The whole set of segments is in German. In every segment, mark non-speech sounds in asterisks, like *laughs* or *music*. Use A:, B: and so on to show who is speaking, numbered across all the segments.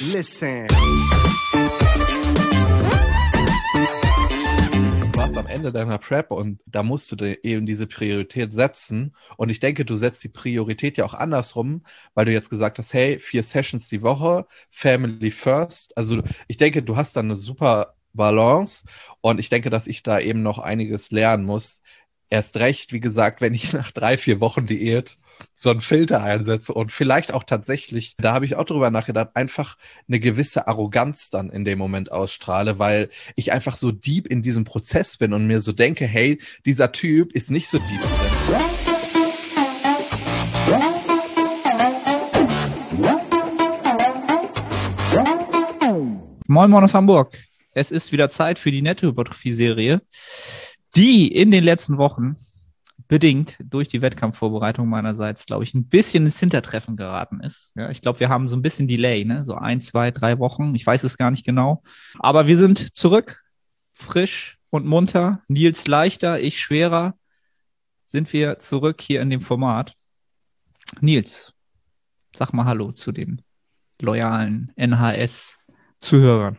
A: Listen.
B: Warst am Ende deiner Prep und da musst du eben diese Priorität setzen. Und ich denke, du setzt die Priorität ja auch andersrum, weil du jetzt gesagt hast, hey, vier Sessions die Woche, Family first. Also ich denke, du hast dann eine super Balance und ich denke, dass ich da eben noch einiges lernen muss. Erst recht, wie gesagt, wenn ich *laughs* nach drei, vier Wochen Diät so einen Filter einsetze und vielleicht auch tatsächlich, da habe ich auch drüber nachgedacht, einfach eine gewisse Arroganz dann in dem Moment ausstrahle, weil ich einfach so deep in diesem Prozess bin und mir so denke, hey, dieser Typ ist nicht so deep.
C: Moin Moin aus Hamburg. Es ist wieder Zeit für die Nettohypertrophie-Serie, die in den letzten Wochen bedingt durch die Wettkampfvorbereitung meinerseits, glaube ich, ein bisschen ins Hintertreffen geraten ist. Ja, ich glaube, wir haben so ein bisschen Delay, ne? so ein, zwei, drei Wochen. Ich weiß es gar nicht genau. Aber wir sind zurück, frisch und munter. Nils leichter, ich schwerer. Sind wir zurück hier in dem Format. Nils, sag mal Hallo zu den loyalen NHS-Zuhörern.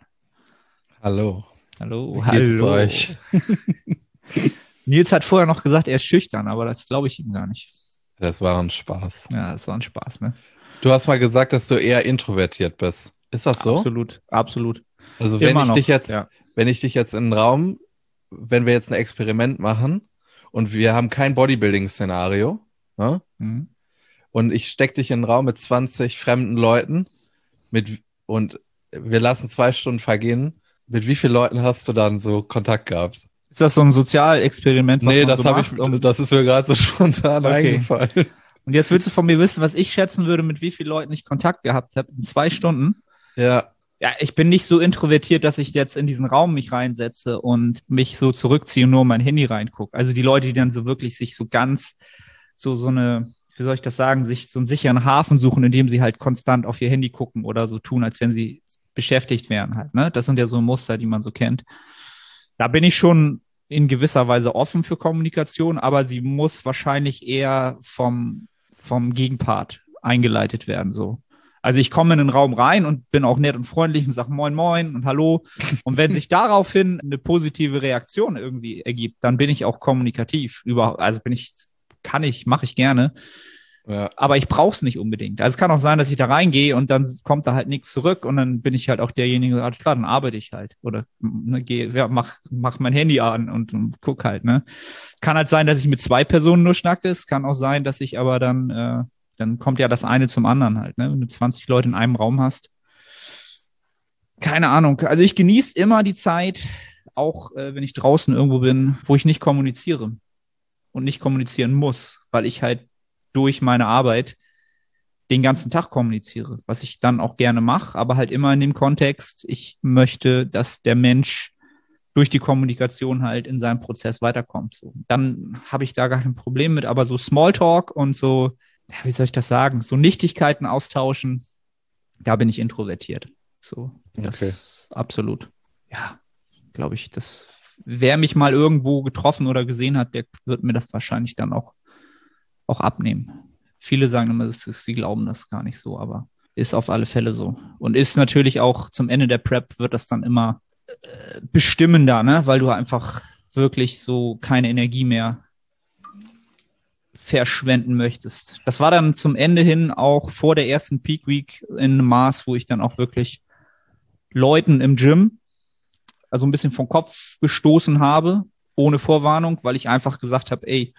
B: Hallo.
C: Hallo,
B: Wie geht es
C: hallo.
B: euch? *laughs*
C: Nils hat vorher noch gesagt, er ist schüchtern, aber das glaube ich ihm gar nicht.
B: Das war ein Spaß.
C: Ja, das war ein Spaß, ne?
B: Du hast mal gesagt, dass du eher introvertiert bist. Ist das so?
C: Absolut, absolut.
B: Also wenn
C: Immer
B: ich
C: noch,
B: dich jetzt,
C: ja.
B: wenn ich dich jetzt in einen Raum, wenn wir jetzt ein Experiment machen und wir haben kein Bodybuilding-Szenario, ne?
C: Mhm.
B: und ich steck dich in einen Raum mit 20 fremden Leuten mit und wir lassen zwei Stunden vergehen. Mit wie vielen Leuten hast du dann so Kontakt gehabt?
C: Ist das so ein Sozialexperiment? was
B: nee, das
C: so
B: habe ich,
C: um-
B: das ist mir gerade so *laughs* spontan
C: Okay.
B: eingefallen.
C: Und jetzt willst du von mir wissen, was ich schätzen würde, mit wie vielen Leuten ich Kontakt gehabt habe in zwei Stunden?
B: Ja,
C: Ja, ich bin nicht so introvertiert, dass ich jetzt in diesen Raum mich reinsetze und mich so zurückziehe und nur in mein Handy reingucke. Also die Leute, die dann so wirklich sich so ganz so so eine, wie soll ich das sagen, sich so einen sicheren Hafen suchen, indem sie halt konstant auf ihr Handy gucken oder so tun, als wenn sie beschäftigt wären halt. Ne? Das sind ja so Muster, die man so kennt. Da bin ich schon in gewisser Weise offen für Kommunikation, aber sie muss wahrscheinlich eher vom, vom Gegenpart eingeleitet werden, so. Also ich komme in den Raum rein und bin auch nett und freundlich und sage Moin Moin und Hallo. Und wenn sich *laughs* daraufhin eine positive Reaktion irgendwie ergibt, dann bin ich auch kommunikativ. Überhaupt, also bin ich, kann ich, mache ich gerne.
B: Ja.
C: Aber ich brauche es nicht unbedingt. Also es kann auch sein, dass ich da reingehe und dann kommt da halt nichts zurück und dann bin ich halt auch derjenige, alles klar, dann arbeite ich halt. Oder ne, geh, ja, mach, mach mein Handy an und, und guck halt, ne. Kann halt sein, dass ich mit zwei Personen nur schnacke. Es kann auch sein, dass ich aber dann, äh, dann kommt ja das eine zum anderen halt, ne? Wenn du 20 Leute in einem Raum hast. Keine Ahnung. Also ich genieße immer die Zeit, auch äh, wenn ich draußen irgendwo bin, wo ich nicht kommuniziere und nicht kommunizieren muss, weil ich halt durch meine Arbeit den ganzen Tag kommuniziere, was ich dann auch gerne mache, aber halt immer in dem Kontext, ich möchte, dass der Mensch durch die Kommunikation halt in seinem Prozess weiterkommt. So. Dann habe ich da gar kein Problem mit, aber so Smalltalk und so, ja, wie soll ich das sagen, so Nichtigkeiten austauschen, da bin ich introvertiert. So, das
B: Okay.
C: absolut. Ja, glaube ich, das, wer mich mal irgendwo getroffen oder gesehen hat, der wird mir das wahrscheinlich dann auch, auch abnehmen. Viele sagen immer, sie glauben das gar nicht so, aber ist auf alle Fälle so. Und ist natürlich auch zum Ende der Prep wird das dann immer äh, bestimmender, ne? weil du einfach wirklich so keine Energie mehr verschwenden möchtest. Das war dann zum Ende hin auch vor der ersten Peak Week in Maß, wo ich dann auch wirklich Leuten im Gym, also ein bisschen vom Kopf gestoßen habe, ohne Vorwarnung, weil ich einfach gesagt habe, ey,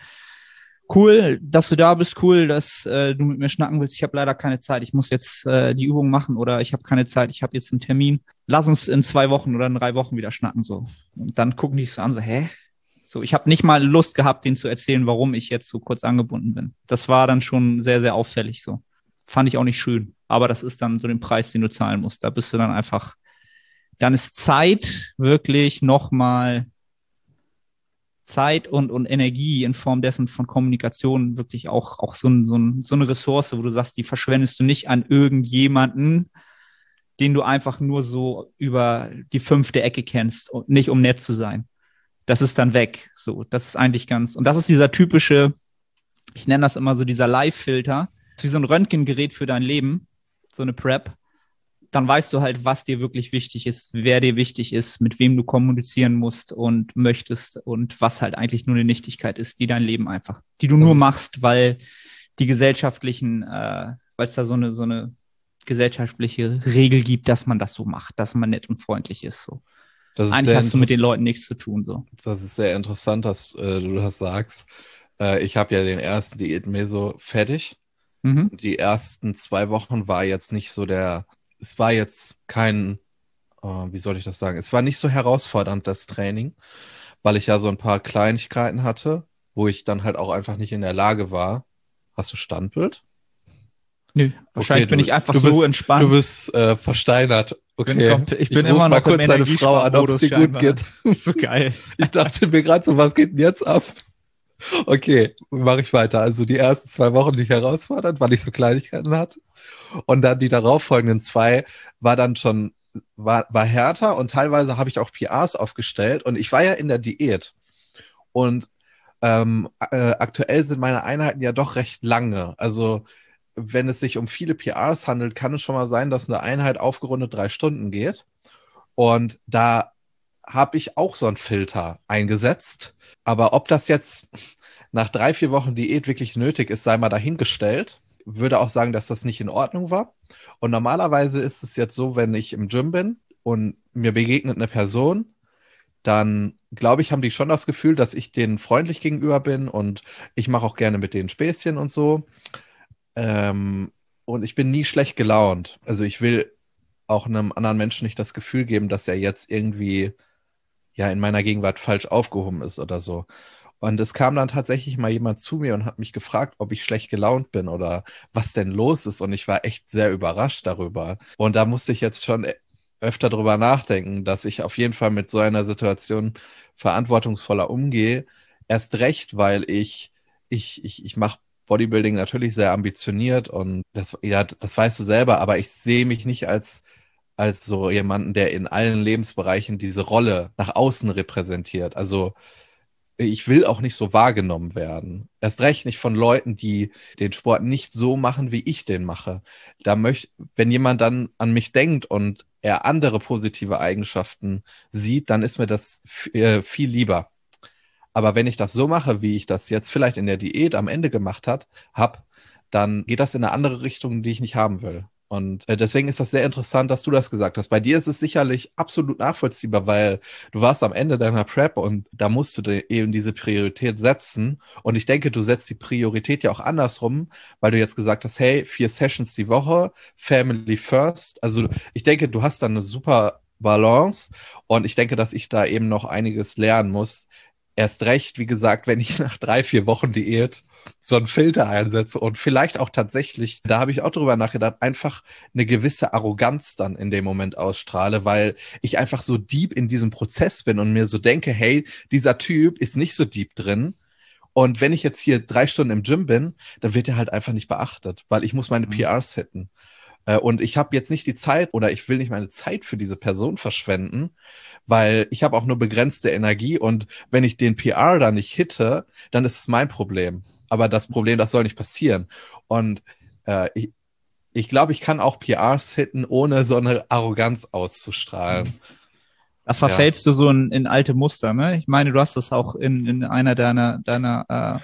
C: cool, dass du da bist, cool, dass äh, du mit mir schnacken willst. Ich habe leider keine Zeit. Ich muss jetzt äh, die Übung machen oder ich habe keine Zeit. Ich habe jetzt einen Termin. Lass uns in zwei Wochen oder in drei Wochen wieder schnacken so. Und dann gucken die so an, so hä? So, ich habe nicht mal Lust gehabt, denen zu erzählen, warum ich jetzt so kurz angebunden bin. Das war dann schon sehr, sehr auffällig so. Fand ich auch nicht schön. Aber das ist dann so den Preis, den du zahlen musst. Da bist du dann einfach, dann ist Zeit wirklich nochmal Zeit und, und Energie in Form dessen von Kommunikation wirklich auch, auch so, ein, so, ein, so eine Ressource, wo du sagst, die verschwendest du nicht an irgendjemanden, den du einfach nur so über die fünfte Ecke kennst und nicht um nett zu sein. Das ist dann weg. So, das ist eigentlich ganz, und das ist dieser typische, ich nenne das immer so dieser Live-Filter, wie so ein Röntgengerät für dein Leben, so eine Prep, dann weißt du halt, was dir wirklich wichtig ist, wer dir wichtig ist, mit wem du kommunizieren musst und möchtest und was halt eigentlich nur eine Nichtigkeit ist, die dein Leben einfach, die du das nur machst, weil die gesellschaftlichen, äh, weil es da so eine, so eine gesellschaftliche Regel gibt, dass man das so macht, dass man nett und freundlich ist. So. Eigentlich hast du mit den Leuten nichts zu tun. So.
B: Das ist sehr interessant, dass äh, du das sagst. Äh, ich habe ja den ersten Diät-Meso fertig. Mhm. Die ersten zwei Wochen war jetzt nicht so der, es war jetzt kein, äh, wie soll ich das sagen, es war nicht so herausfordernd, das Training, weil ich ja so ein paar Kleinigkeiten hatte, wo ich dann halt auch einfach nicht in der Lage war. Hast du Standbild?
C: Nö, wahrscheinlich okay, bin ich einfach so
B: bist,
C: entspannt.
B: Du bist äh, versteinert.
C: Okay. Bin ich bin ich immer noch mal
B: kurz deine Frau an, ob es dir gut geht. *laughs*
C: so geil.
B: Ich dachte mir gerade so, was geht denn jetzt ab? Okay, mache ich weiter. Also die ersten zwei Wochen nicht herausfordernd, weil ich so Kleinigkeiten hatte. Und dann die darauffolgenden zwei war dann schon, war, war härter und teilweise habe ich auch PRs aufgestellt und ich war ja in der Diät. Und ähm, äh, aktuell sind meine Einheiten ja doch recht lange. Also wenn es sich um viele PRs handelt, kann es schon mal sein, dass eine Einheit aufgerundet drei Stunden geht. Und da habe ich auch so einen Filter eingesetzt. Aber ob das jetzt nach drei, vier Wochen Diät wirklich nötig ist, sei mal dahingestellt. Würde auch sagen, dass das nicht in Ordnung war. Und normalerweise ist es jetzt so, wenn ich im Gym bin und mir begegnet eine Person, dann glaube ich, haben die schon das Gefühl, dass ich denen freundlich gegenüber bin und ich mache auch gerne mit denen Späßchen und so. Ähm, und ich bin nie schlecht gelaunt. Also ich will auch einem anderen Menschen nicht das Gefühl geben, dass er jetzt irgendwie ja in meiner Gegenwart falsch aufgehoben ist oder so. Und es kam dann tatsächlich mal jemand zu mir und hat mich gefragt, ob ich schlecht gelaunt bin oder was denn los ist. Und ich war echt sehr überrascht darüber. Und da musste ich jetzt schon öfter drüber nachdenken, dass ich auf jeden Fall mit so einer Situation verantwortungsvoller umgehe. Erst recht, weil ich, ich, ich, ich mache Bodybuilding natürlich sehr ambitioniert und das, ja, das weißt du selber, aber ich sehe mich nicht als, als so jemanden, der in allen Lebensbereichen diese Rolle nach außen repräsentiert. Also ich will auch nicht so wahrgenommen werden. Erst recht nicht von Leuten, die den Sport nicht so machen, wie ich den mache. Da möchte, wenn jemand dann an mich denkt und er andere positive Eigenschaften sieht, dann ist mir das äh, viel lieber. Aber wenn ich das so mache, wie ich das jetzt vielleicht in der Diät am Ende gemacht hat, hab, dann geht das in eine andere Richtung, die ich nicht haben will. Und äh, deswegen ist das sehr interessant, dass du das gesagt hast. Bei dir ist es sicherlich absolut nachvollziehbar, weil du warst am Ende deiner Prep und da musst du eben diese Priorität setzen. Und ich denke, du setzt die Priorität ja auch andersrum, weil du jetzt gesagt hast, hey, vier Sessions die Woche, Family First. Also ich denke, du hast da eine super Balance und ich denke, dass ich da eben noch einiges lernen muss, erst recht, wie gesagt, wenn ich *laughs* nach drei, vier Wochen Diät so einen Filter einsetze und vielleicht auch tatsächlich, da habe ich auch drüber nachgedacht, einfach eine gewisse Arroganz dann in dem Moment ausstrahle, weil ich einfach so deep in diesem Prozess bin und mir so denke, hey, dieser Typ ist nicht so deep drin. Und wenn ich jetzt hier drei Stunden im Gym bin, dann wird er halt einfach nicht beachtet, weil ich muss meine mhm. PRs hitten. Äh, und ich habe jetzt nicht die Zeit oder ich will nicht meine Zeit für diese Person verschwenden, weil ich habe auch nur begrenzte Energie und wenn ich den PR da nicht hitte, dann ist es mein Problem. Aber das Problem, das soll nicht passieren. Und äh, ich, ich glaube, ich kann auch PRs hitten, ohne so eine Arroganz auszustrahlen.
C: Da verfällst ja. du so in, in, alte Muster, ne? Ich meine, du hast das auch in, in einer deiner, deiner äh,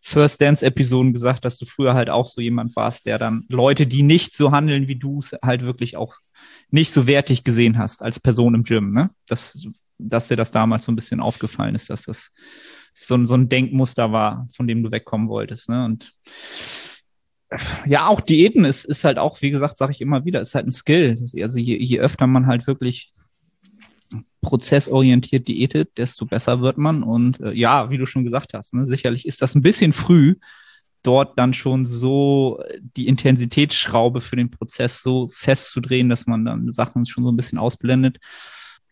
C: First Dance-Episoden gesagt, dass du früher halt auch so jemand warst, der dann Leute, die nicht so handeln wie du, halt wirklich auch nicht so wertig gesehen hast als Person im Gym, ne? Dass, dass dir das damals so ein bisschen aufgefallen ist, dass das so, so ein Denkmuster war, von dem du wegkommen wolltest, ne? Und ja, auch Diäten ist, ist halt auch, wie gesagt, sage ich immer wieder, ist halt ein Skill. Also je, je öfter man halt wirklich prozessorientiert diätet, desto besser wird man. Und äh, ja, wie du schon gesagt hast, ne, sicherlich ist das ein bisschen früh, dort dann schon so die Intensitätsschraube für den Prozess so festzudrehen, dass man dann Sachen schon so ein bisschen ausblendet.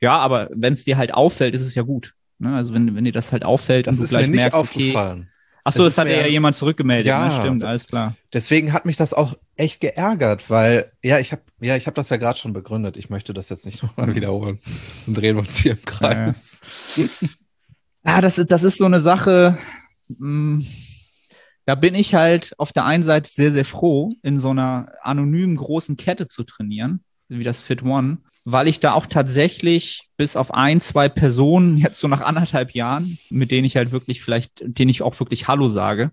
C: Ja, aber wenn es dir halt auffällt, ist es ja gut. Ne? Also wenn, wenn dir das halt auffällt
B: das und du gleich merkst, okay.
C: Ach so, das, das hat ja jemand zurückgemeldet. Ja, ne? stimmt, alles klar.
B: Deswegen hat mich das auch echt geärgert, weil ja, ich habe ja, ich habe das ja gerade schon begründet. Ich möchte das jetzt nicht *laughs* nochmal mhm. wiederholen und drehen wir uns hier im Kreis.
C: Ja, ja. *laughs* das, ist, das ist so eine Sache. Mh, hm, da bin ich halt auf der einen Seite sehr, sehr froh, in so einer anonymen großen Kette zu trainieren, wie das Fit One, weil ich da auch tatsächlich bis auf ein, zwei Personen, *laughs* jetzt so nach anderthalb Jahren, mit denen ich halt wirklich vielleicht, denen ich auch wirklich Hallo sage,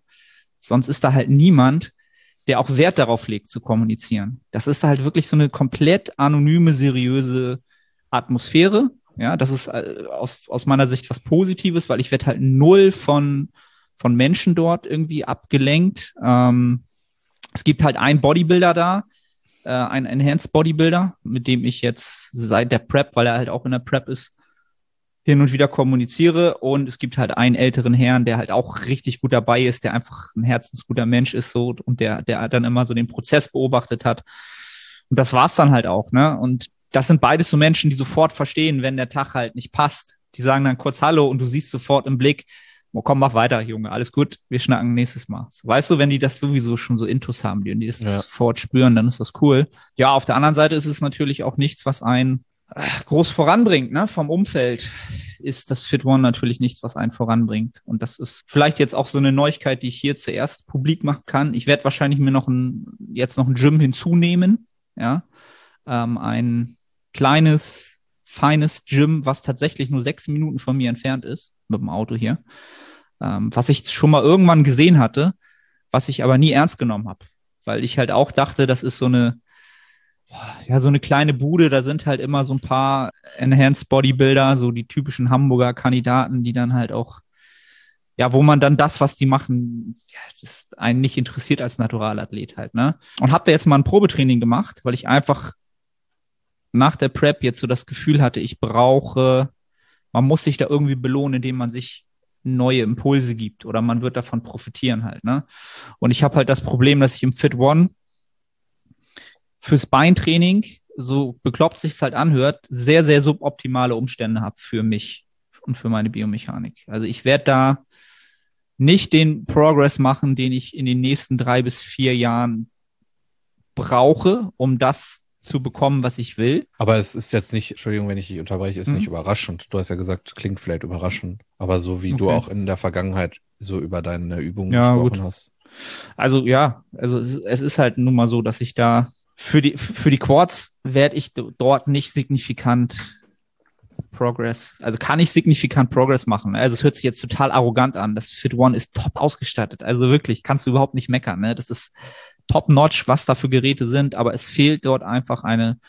C: sonst ist da halt niemand, der auch Wert darauf legt zu kommunizieren. Das ist halt wirklich so eine komplett anonyme, seriöse Atmosphäre. Ja, das ist äh, aus, aus meiner Sicht was Positives, weil ich werde halt null von, von Menschen dort irgendwie abgelenkt. Ähm, es gibt halt einen Bodybuilder da, äh, einen Enhanced Bodybuilder, mit dem ich jetzt seit der Prep, weil er halt auch in der Prep ist, hin und wieder kommuniziere. Und es gibt halt einen älteren Herrn, der halt auch richtig gut dabei ist, der einfach ein herzensguter Mensch ist so und der, der dann immer so den Prozess beobachtet hat. Und das war's dann halt auch, ne? Und das sind beides so Menschen, die sofort verstehen, wenn der Tag halt nicht passt. Die sagen dann kurz Hallo und du siehst sofort im Blick, oh, komm, mach weiter, Junge, alles gut, wir schnacken nächstes Mal. Weißt du, wenn die das sowieso schon so intus haben, die, und die das ja. sofort spüren, dann ist das cool. Ja, auf der anderen Seite ist es natürlich auch nichts, was einen äh, groß voranbringt, ne? Vom Umfeld ist das Fit One natürlich nichts, was einen voranbringt. Und das ist vielleicht jetzt auch so eine Neuigkeit, die ich hier zuerst publik machen kann. Ich werde wahrscheinlich mir noch ein, jetzt noch ein Gym hinzunehmen, ja. Ähm, ein kleines, feines Gym, was tatsächlich nur sechs Minuten von mir entfernt ist, mit dem Auto hier. Ähm, was ich schon mal irgendwann gesehen hatte, was ich aber nie ernst genommen habe. Weil ich halt auch dachte, das ist so eine, ja, so eine kleine Bude, da sind halt immer so ein paar Enhanced Bodybuilder, so die typischen Hamburger Kandidaten, die dann halt auch, ja, wo man dann das, was die machen, ja, das einen nicht interessiert als Naturalathlet halt, ne? Und hab da jetzt mal ein Probetraining gemacht, weil ich einfach nach der Prep jetzt so das Gefühl hatte, ich brauche, man muss sich da irgendwie belohnen, indem man sich neue Impulse gibt oder man wird davon profitieren halt, ne? Und ich habe halt das Problem, dass ich im Fit One fürs Beintraining, so bekloppt sich es halt anhört, sehr, sehr suboptimale Umstände habe für mich und für meine Biomechanik. Also ich werde da nicht den Progress machen, den ich in den nächsten drei bis vier Jahren brauche, um das zu bekommen, was ich will.
B: Aber es ist jetzt nicht, Entschuldigung, wenn ich dich unterbreche, ist mhm. nicht überraschend. Du hast ja gesagt, klingt vielleicht überraschend, aber so wie okay. du auch in der Vergangenheit so über deine Übungen ja, gesprochen gut. hast.
C: Also ja, also es ist halt nun mal so, dass ich da für die, für die Quads werde ich dort nicht signifikant Progress, also kann ich signifikant Progress machen. Also es hört sich jetzt total arrogant an. Das Fit One ist top ausgestattet. Also wirklich, kannst du überhaupt nicht meckern. Ne? Das ist top-notch, was da für Geräte sind, aber es fehlt dort einfach eine,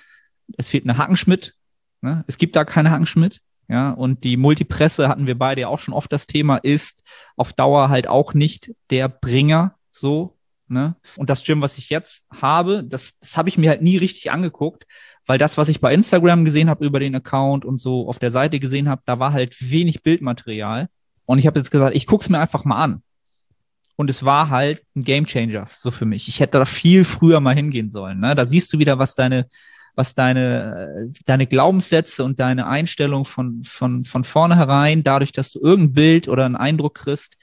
C: es fehlt eine Hackenschmidt. Ne? Es gibt da keine Hackenschmidt. Ja, und die Multipresse hatten wir beide ja auch schon oft das Thema, ist auf Dauer halt auch nicht der Bringer so Ne? Und das Gym, was ich jetzt habe, das, das habe ich mir halt nie richtig angeguckt, weil das, was ich bei Instagram gesehen habe über den Account und so auf der Seite gesehen habe, da war halt wenig Bildmaterial. Und ich habe jetzt gesagt, ich gucke es mir einfach mal an. Und es war halt ein Gamechanger so für mich. Ich hätte da viel früher mal hingehen sollen. Ne? Da siehst du wieder, was deine, was deine, deine Glaubenssätze und deine Einstellung von, von, von vornherein, dadurch, dass du irgendein Bild oder einen Eindruck kriegst,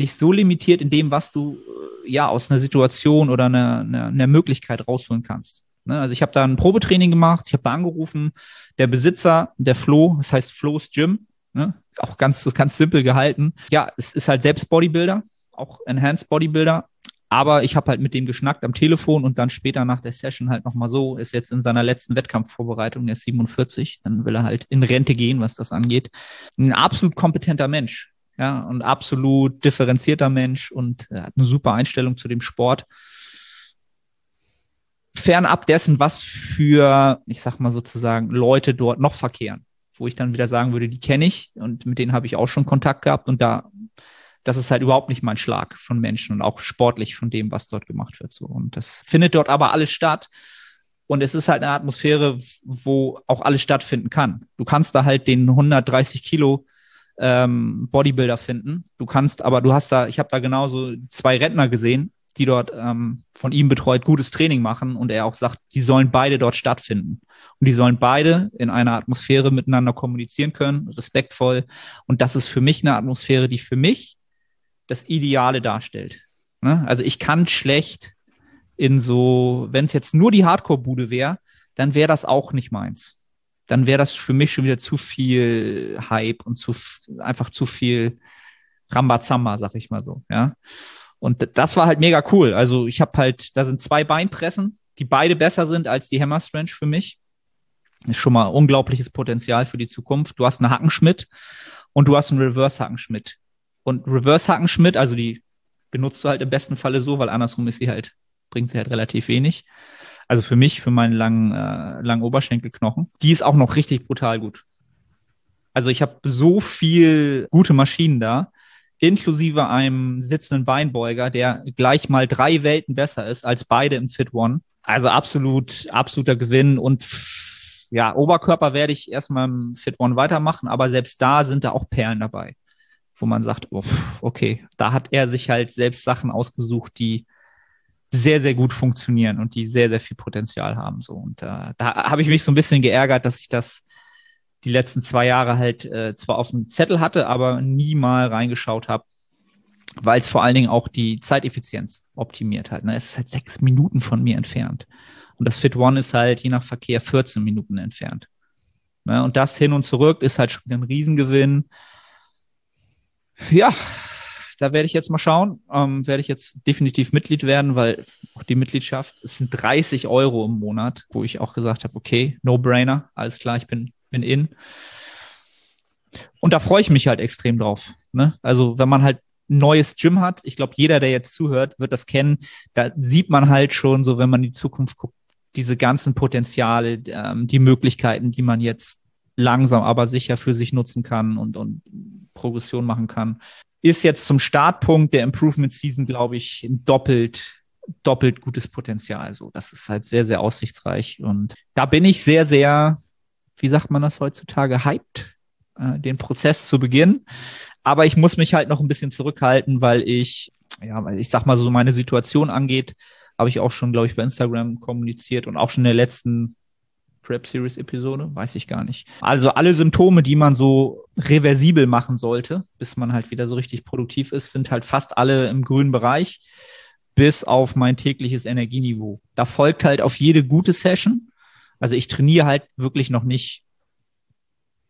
C: dich so limitiert in dem, was du äh, ja aus einer Situation oder einer, einer, einer Möglichkeit rausholen kannst. Ne? Also ich habe da ein Probetraining gemacht, ich habe da angerufen, der Besitzer, der Flo, das heißt Flo's Gym, ne? auch ganz, das ganz simpel gehalten. Ja, es ist halt selbst Bodybuilder, auch Enhanced Bodybuilder, aber ich habe halt mit dem geschnackt am Telefon und dann später nach der Session halt nochmal so, ist jetzt in seiner letzten Wettkampfvorbereitung, der ist 47, dann will er halt in Rente gehen, was das angeht. Ein absolut kompetenter Mensch ja, und absolut differenzierter Mensch und hat eine super Einstellung zu dem Sport. Fernab dessen, was für, ich sag mal sozusagen, Leute dort noch verkehren, wo ich dann wieder sagen würde, die kenne ich und mit denen habe ich auch schon Kontakt gehabt und da, das ist halt überhaupt nicht mein Schlag von Menschen und auch sportlich von dem, was dort gemacht wird. So. Und das findet dort aber alles statt. Und es ist halt eine Atmosphäre, wo auch alles stattfinden kann. Du kannst da halt den 130 Kilo ähm, Bodybuilder finden. Du kannst, aber du hast da, ich habe da genauso zwei Rentner gesehen, die dort ähm, von ihm betreut gutes Training machen und er auch sagt, die sollen beide dort stattfinden. Und die sollen beide in einer Atmosphäre miteinander kommunizieren können, respektvoll. Und das ist für mich eine Atmosphäre, die für mich das Ideale darstellt. Ne? Also ich kann schlecht in so, wenn es jetzt nur die Hardcore-Bude wäre, dann wäre das auch nicht meins dann wäre das für mich schon wieder zu viel Hype und zu einfach zu viel Rambazamba, sag ich mal so, ja. Und das war halt mega cool. Also ich habe halt, da sind zwei Beinpressen, die beide besser sind als die Hammer Strength für mich. Ist schon mal unglaubliches Potenzial für die Zukunft. Du hast einen Hackenschmidt und du hast einen Reverse Hackenschmidt. Und Reverse Hackenschmidt, also die benutzt du halt im besten Falle so, weil andersrum ist sie halt, bringt sie halt relativ wenig. Also für mich, für meinen langen, äh, langen Oberschenkelknochen. Die ist auch noch richtig brutal gut. Also ich habe so viel gute Maschinen da, inklusive einem sitzenden Beinbeuger, der gleich mal drei Welten besser ist als beide im Fit One. Also absolut, absoluter Gewinn und ja, Oberkörper werde ich erstmal im Fit One weitermachen, aber selbst da sind da auch Perlen dabei, wo man sagt, oh, okay, da hat er sich halt selbst Sachen ausgesucht, die sehr, sehr gut funktionieren und die sehr, sehr viel Potenzial haben. So. Und äh, da habe ich mich so ein bisschen geärgert, dass ich das die letzten zwei Jahre halt äh, zwar auf dem Zettel hatte, aber nie mal reingeschaut habe, weil es vor allen Dingen auch die Zeiteffizienz optimiert hat. Ne? Es ist halt sechs Minuten von mir entfernt. Und das Fit One ist halt je nach Verkehr 14 Minuten entfernt. Ne? Und das hin und zurück ist halt schon ein Riesengewinn. Ja, da werde ich jetzt mal schauen. Ähm, werde ich jetzt definitiv Mitglied werden, weil auch die Mitgliedschaft, es sind 30 Euro im Monat, wo ich auch gesagt habe, okay, no brainer, alles klar, ich bin, bin in. Und da freue ich mich halt extrem drauf. Ne? Also wenn man halt ein neues Gym hat, ich glaube, jeder, der jetzt zuhört, wird das kennen, da sieht man halt schon so, wenn man in die Zukunft guckt, diese ganzen Potenziale, ähm, die Möglichkeiten, die man jetzt langsam aber sicher für sich nutzen kann und, und Progression machen kann ist jetzt zum Startpunkt der Improvement Season, glaube ich, ein doppelt, doppelt gutes Potenzial. So, das ist halt sehr, sehr aussichtsreich. Und da bin ich sehr, sehr, wie sagt man das heutzutage, hyped, äh, den Prozess zu beginnen. Aber ich muss mich halt noch ein bisschen zurückhalten, weil ich, ja, weil ich sag mal so meine Situation angeht, habe ich auch schon, glaube ich, bei Instagram kommuniziert und auch schon in der letzten Prep Series Episode, weiß ich gar nicht. Also alle Symptome, die man so reversibel machen sollte, bis man halt wieder so richtig produktiv ist, sind halt fast alle im grünen Bereich, bis auf mein tägliches Energieniveau. Da folgt halt auf jede gute Session. Also ich trainiere halt wirklich noch nicht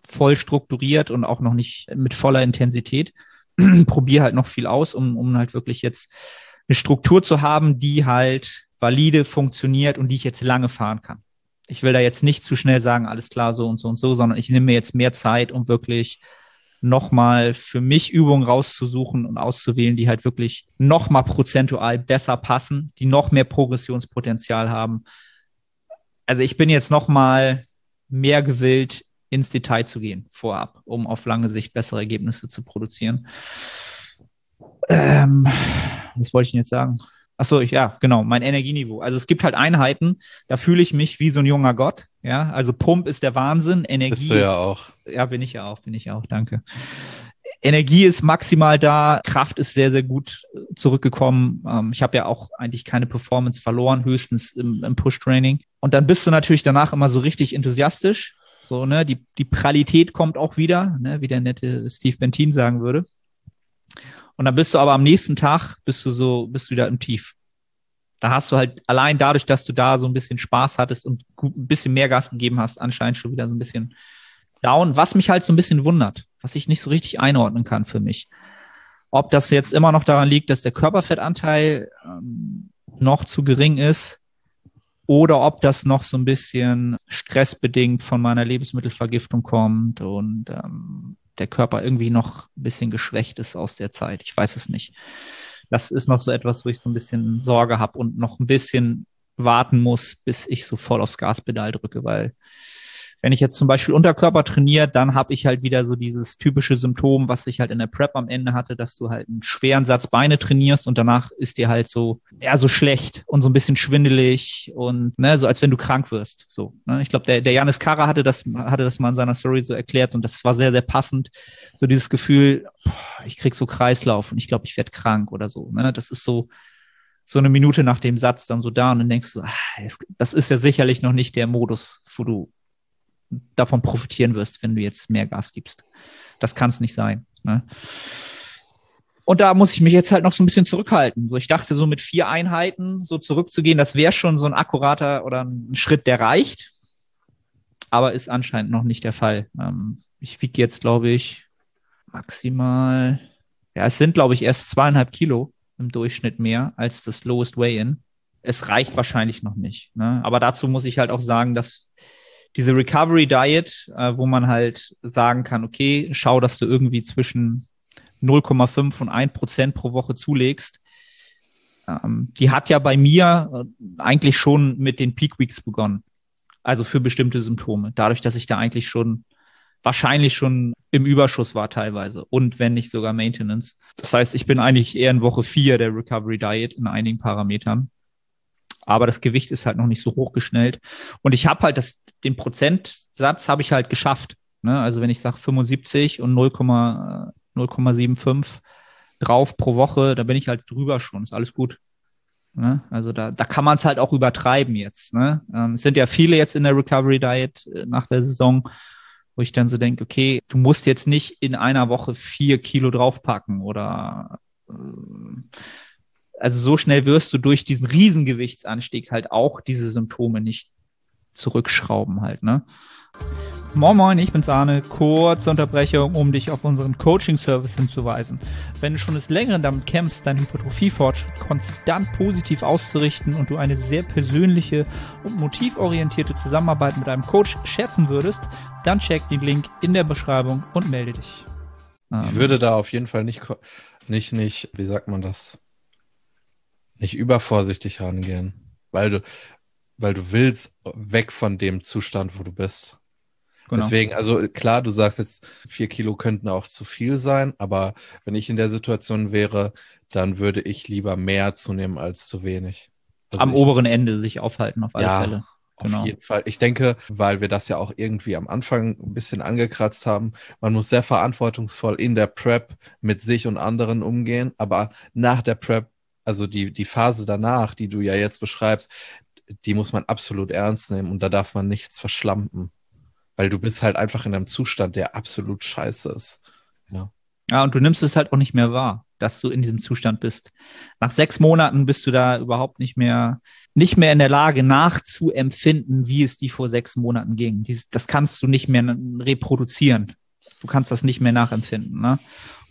C: voll strukturiert und auch noch nicht mit voller Intensität. *clears throat* Probiere halt noch viel aus, um, um halt wirklich jetzt eine Struktur zu haben, die halt valide funktioniert und die ich jetzt lange fahren kann ich will da jetzt nicht zu schnell sagen, alles klar, so und so und so, sondern ich nehme mir jetzt mehr Zeit, um wirklich nochmal für mich Übungen rauszusuchen und auszuwählen, die halt wirklich nochmal prozentual besser passen, die noch mehr Progressionspotenzial haben. Also ich bin jetzt nochmal mehr gewillt, ins Detail zu gehen vorab, um auf lange Sicht bessere Ergebnisse zu produzieren. Ähm, was wollte ich denn jetzt sagen? Ach so, ich, ja, genau, mein Energieniveau. Also es gibt halt Einheiten, da fühle ich mich wie so ein junger Gott. Ja, also Pump ist der Wahnsinn. Energie.
B: Bist du ja auch.
C: Ja, bin ich ja auch, bin ich auch, danke. Energie ist maximal da, Kraft ist sehr, sehr gut zurückgekommen. Ähm, ich habe ja auch eigentlich keine Performance verloren, höchstens im, im Push-Training. Und dann bist du natürlich danach immer so richtig enthusiastisch. So, ne, die, die Pralität kommt auch wieder, ne, wie der nette Steve Bentin sagen würde. Und dann bist du aber am nächsten Tag, bist du so, bist du wieder im Tief. Da hast du halt allein dadurch, dass du da so ein bisschen Spaß hattest und ein bisschen mehr Gas gegeben hast, anscheinend schon wieder so ein bisschen down, was mich halt so ein bisschen wundert, was ich nicht so richtig einordnen kann für mich. Ob das jetzt immer noch daran liegt, dass der Körperfettanteil ähm, noch zu gering ist oder ob das noch so ein bisschen stressbedingt von meiner Lebensmittelvergiftung kommt und ähm, der Körper irgendwie noch ein bisschen geschwächt ist aus der Zeit. Ich weiß es nicht. Das ist noch so etwas, wo ich so ein bisschen Sorge habe und noch ein bisschen warten muss, bis ich so voll aufs Gaspedal drücke, weil wenn ich jetzt zum Beispiel Unterkörper trainiere, dann habe ich halt wieder so dieses typische Symptom, was ich halt in der Prep am Ende hatte, dass du halt einen schweren Satz Beine trainierst und danach ist dir halt so, ja, so schlecht und so ein bisschen schwindelig und ne, so als wenn du krank wirst. So, ne? Ich glaube, der, der Janis Kara hatte das, hatte das mal in seiner Story so erklärt und das war sehr, sehr passend. So dieses Gefühl, ich krieg so Kreislauf und ich glaube, ich werde krank oder so. Ne? Das ist so, so eine Minute nach dem Satz dann so da und dann denkst du, ah, das ist ja sicherlich noch nicht der Modus, wo du davon profitieren wirst, wenn du jetzt mehr Gas gibst. Das kann es nicht sein. Ne? Und da muss ich mich jetzt halt noch so ein bisschen zurückhalten. So, ich dachte, so mit vier Einheiten so zurückzugehen, das wäre schon so ein akkurater oder ein Schritt, der reicht. Aber ist anscheinend noch nicht der Fall. Ähm, ich wiege jetzt, glaube ich, maximal, ja, es sind, glaube ich, erst zweieinhalb Kilo im Durchschnitt mehr als das Lowest Weigh-In. es reicht wahrscheinlich noch nicht. Ne? Aber dazu muss ich halt auch sagen, dass diese Recovery Diet, äh, wo man halt sagen kann, okay, schau, dass du irgendwie zwischen 0,5 und 1 Prozent pro Woche zulegst, ähm, die hat ja bei mir äh, eigentlich schon mit den Peak Weeks begonnen. Also für bestimmte Symptome. Dadurch, dass ich da eigentlich schon wahrscheinlich schon im Überschuss war teilweise und wenn nicht sogar Maintenance. Das heißt, ich bin eigentlich eher in Woche 4 der Recovery Diet in einigen Parametern. Aber das Gewicht ist halt noch nicht so hochgeschnellt. Und ich habe halt das, den Prozentsatz habe ich halt geschafft. Ne? Also wenn ich sage 75 und 0,75 drauf pro Woche, da bin ich halt drüber schon. Ist alles gut. Ne? Also da, da kann man es halt auch übertreiben jetzt. Ne? Ähm, es sind ja viele jetzt in der Recovery Diet äh, nach der Saison, wo ich dann so denke, okay, du musst jetzt nicht in einer Woche vier Kilo draufpacken oder äh, also so schnell wirst du durch diesen Riesengewichtsanstieg halt auch diese Symptome nicht zurückschrauben halt, ne? Moin Moin, ich bin's Arne. Kurze Unterbrechung, um dich auf unseren Coaching-Service hinzuweisen. Wenn du schon des Längeren damit kämpfst, deinen Hypertrophie-Fortschritt konstant positiv auszurichten und du eine sehr persönliche und motivorientierte Zusammenarbeit mit einem Coach schätzen würdest, dann check den Link in der Beschreibung und melde dich.
B: Ich würde da auf jeden Fall nicht, nicht, nicht, wie sagt man das? Nicht übervorsichtig rangehen. Weil du, weil du willst weg von dem Zustand, wo du bist. Genau. Deswegen, also klar, du sagst jetzt, vier Kilo könnten auch zu viel sein, aber wenn ich in der Situation wäre, dann würde ich lieber mehr zunehmen als zu wenig.
C: Also am ich, oberen Ende sich aufhalten, auf alle ja, Fälle.
B: Genau. Auf jeden Fall. Ich denke, weil wir das ja auch irgendwie am Anfang ein bisschen angekratzt haben, man muss sehr verantwortungsvoll in der Prep mit sich und anderen umgehen, aber nach der Prep, also die, die Phase danach, die du ja jetzt beschreibst, die muss man absolut ernst nehmen und da darf man nichts verschlampen. Weil du bist halt einfach in einem Zustand, der absolut scheiße ist. Ja.
C: Ja, und du nimmst es halt auch nicht mehr wahr, dass du in diesem Zustand bist. Nach sechs Monaten bist du da überhaupt nicht mehr, nicht mehr in der Lage nachzuempfinden, wie es dir vor sechs Monaten ging. Dies, das kannst du nicht mehr reproduzieren. Du kannst das nicht mehr nachempfinden. Ne?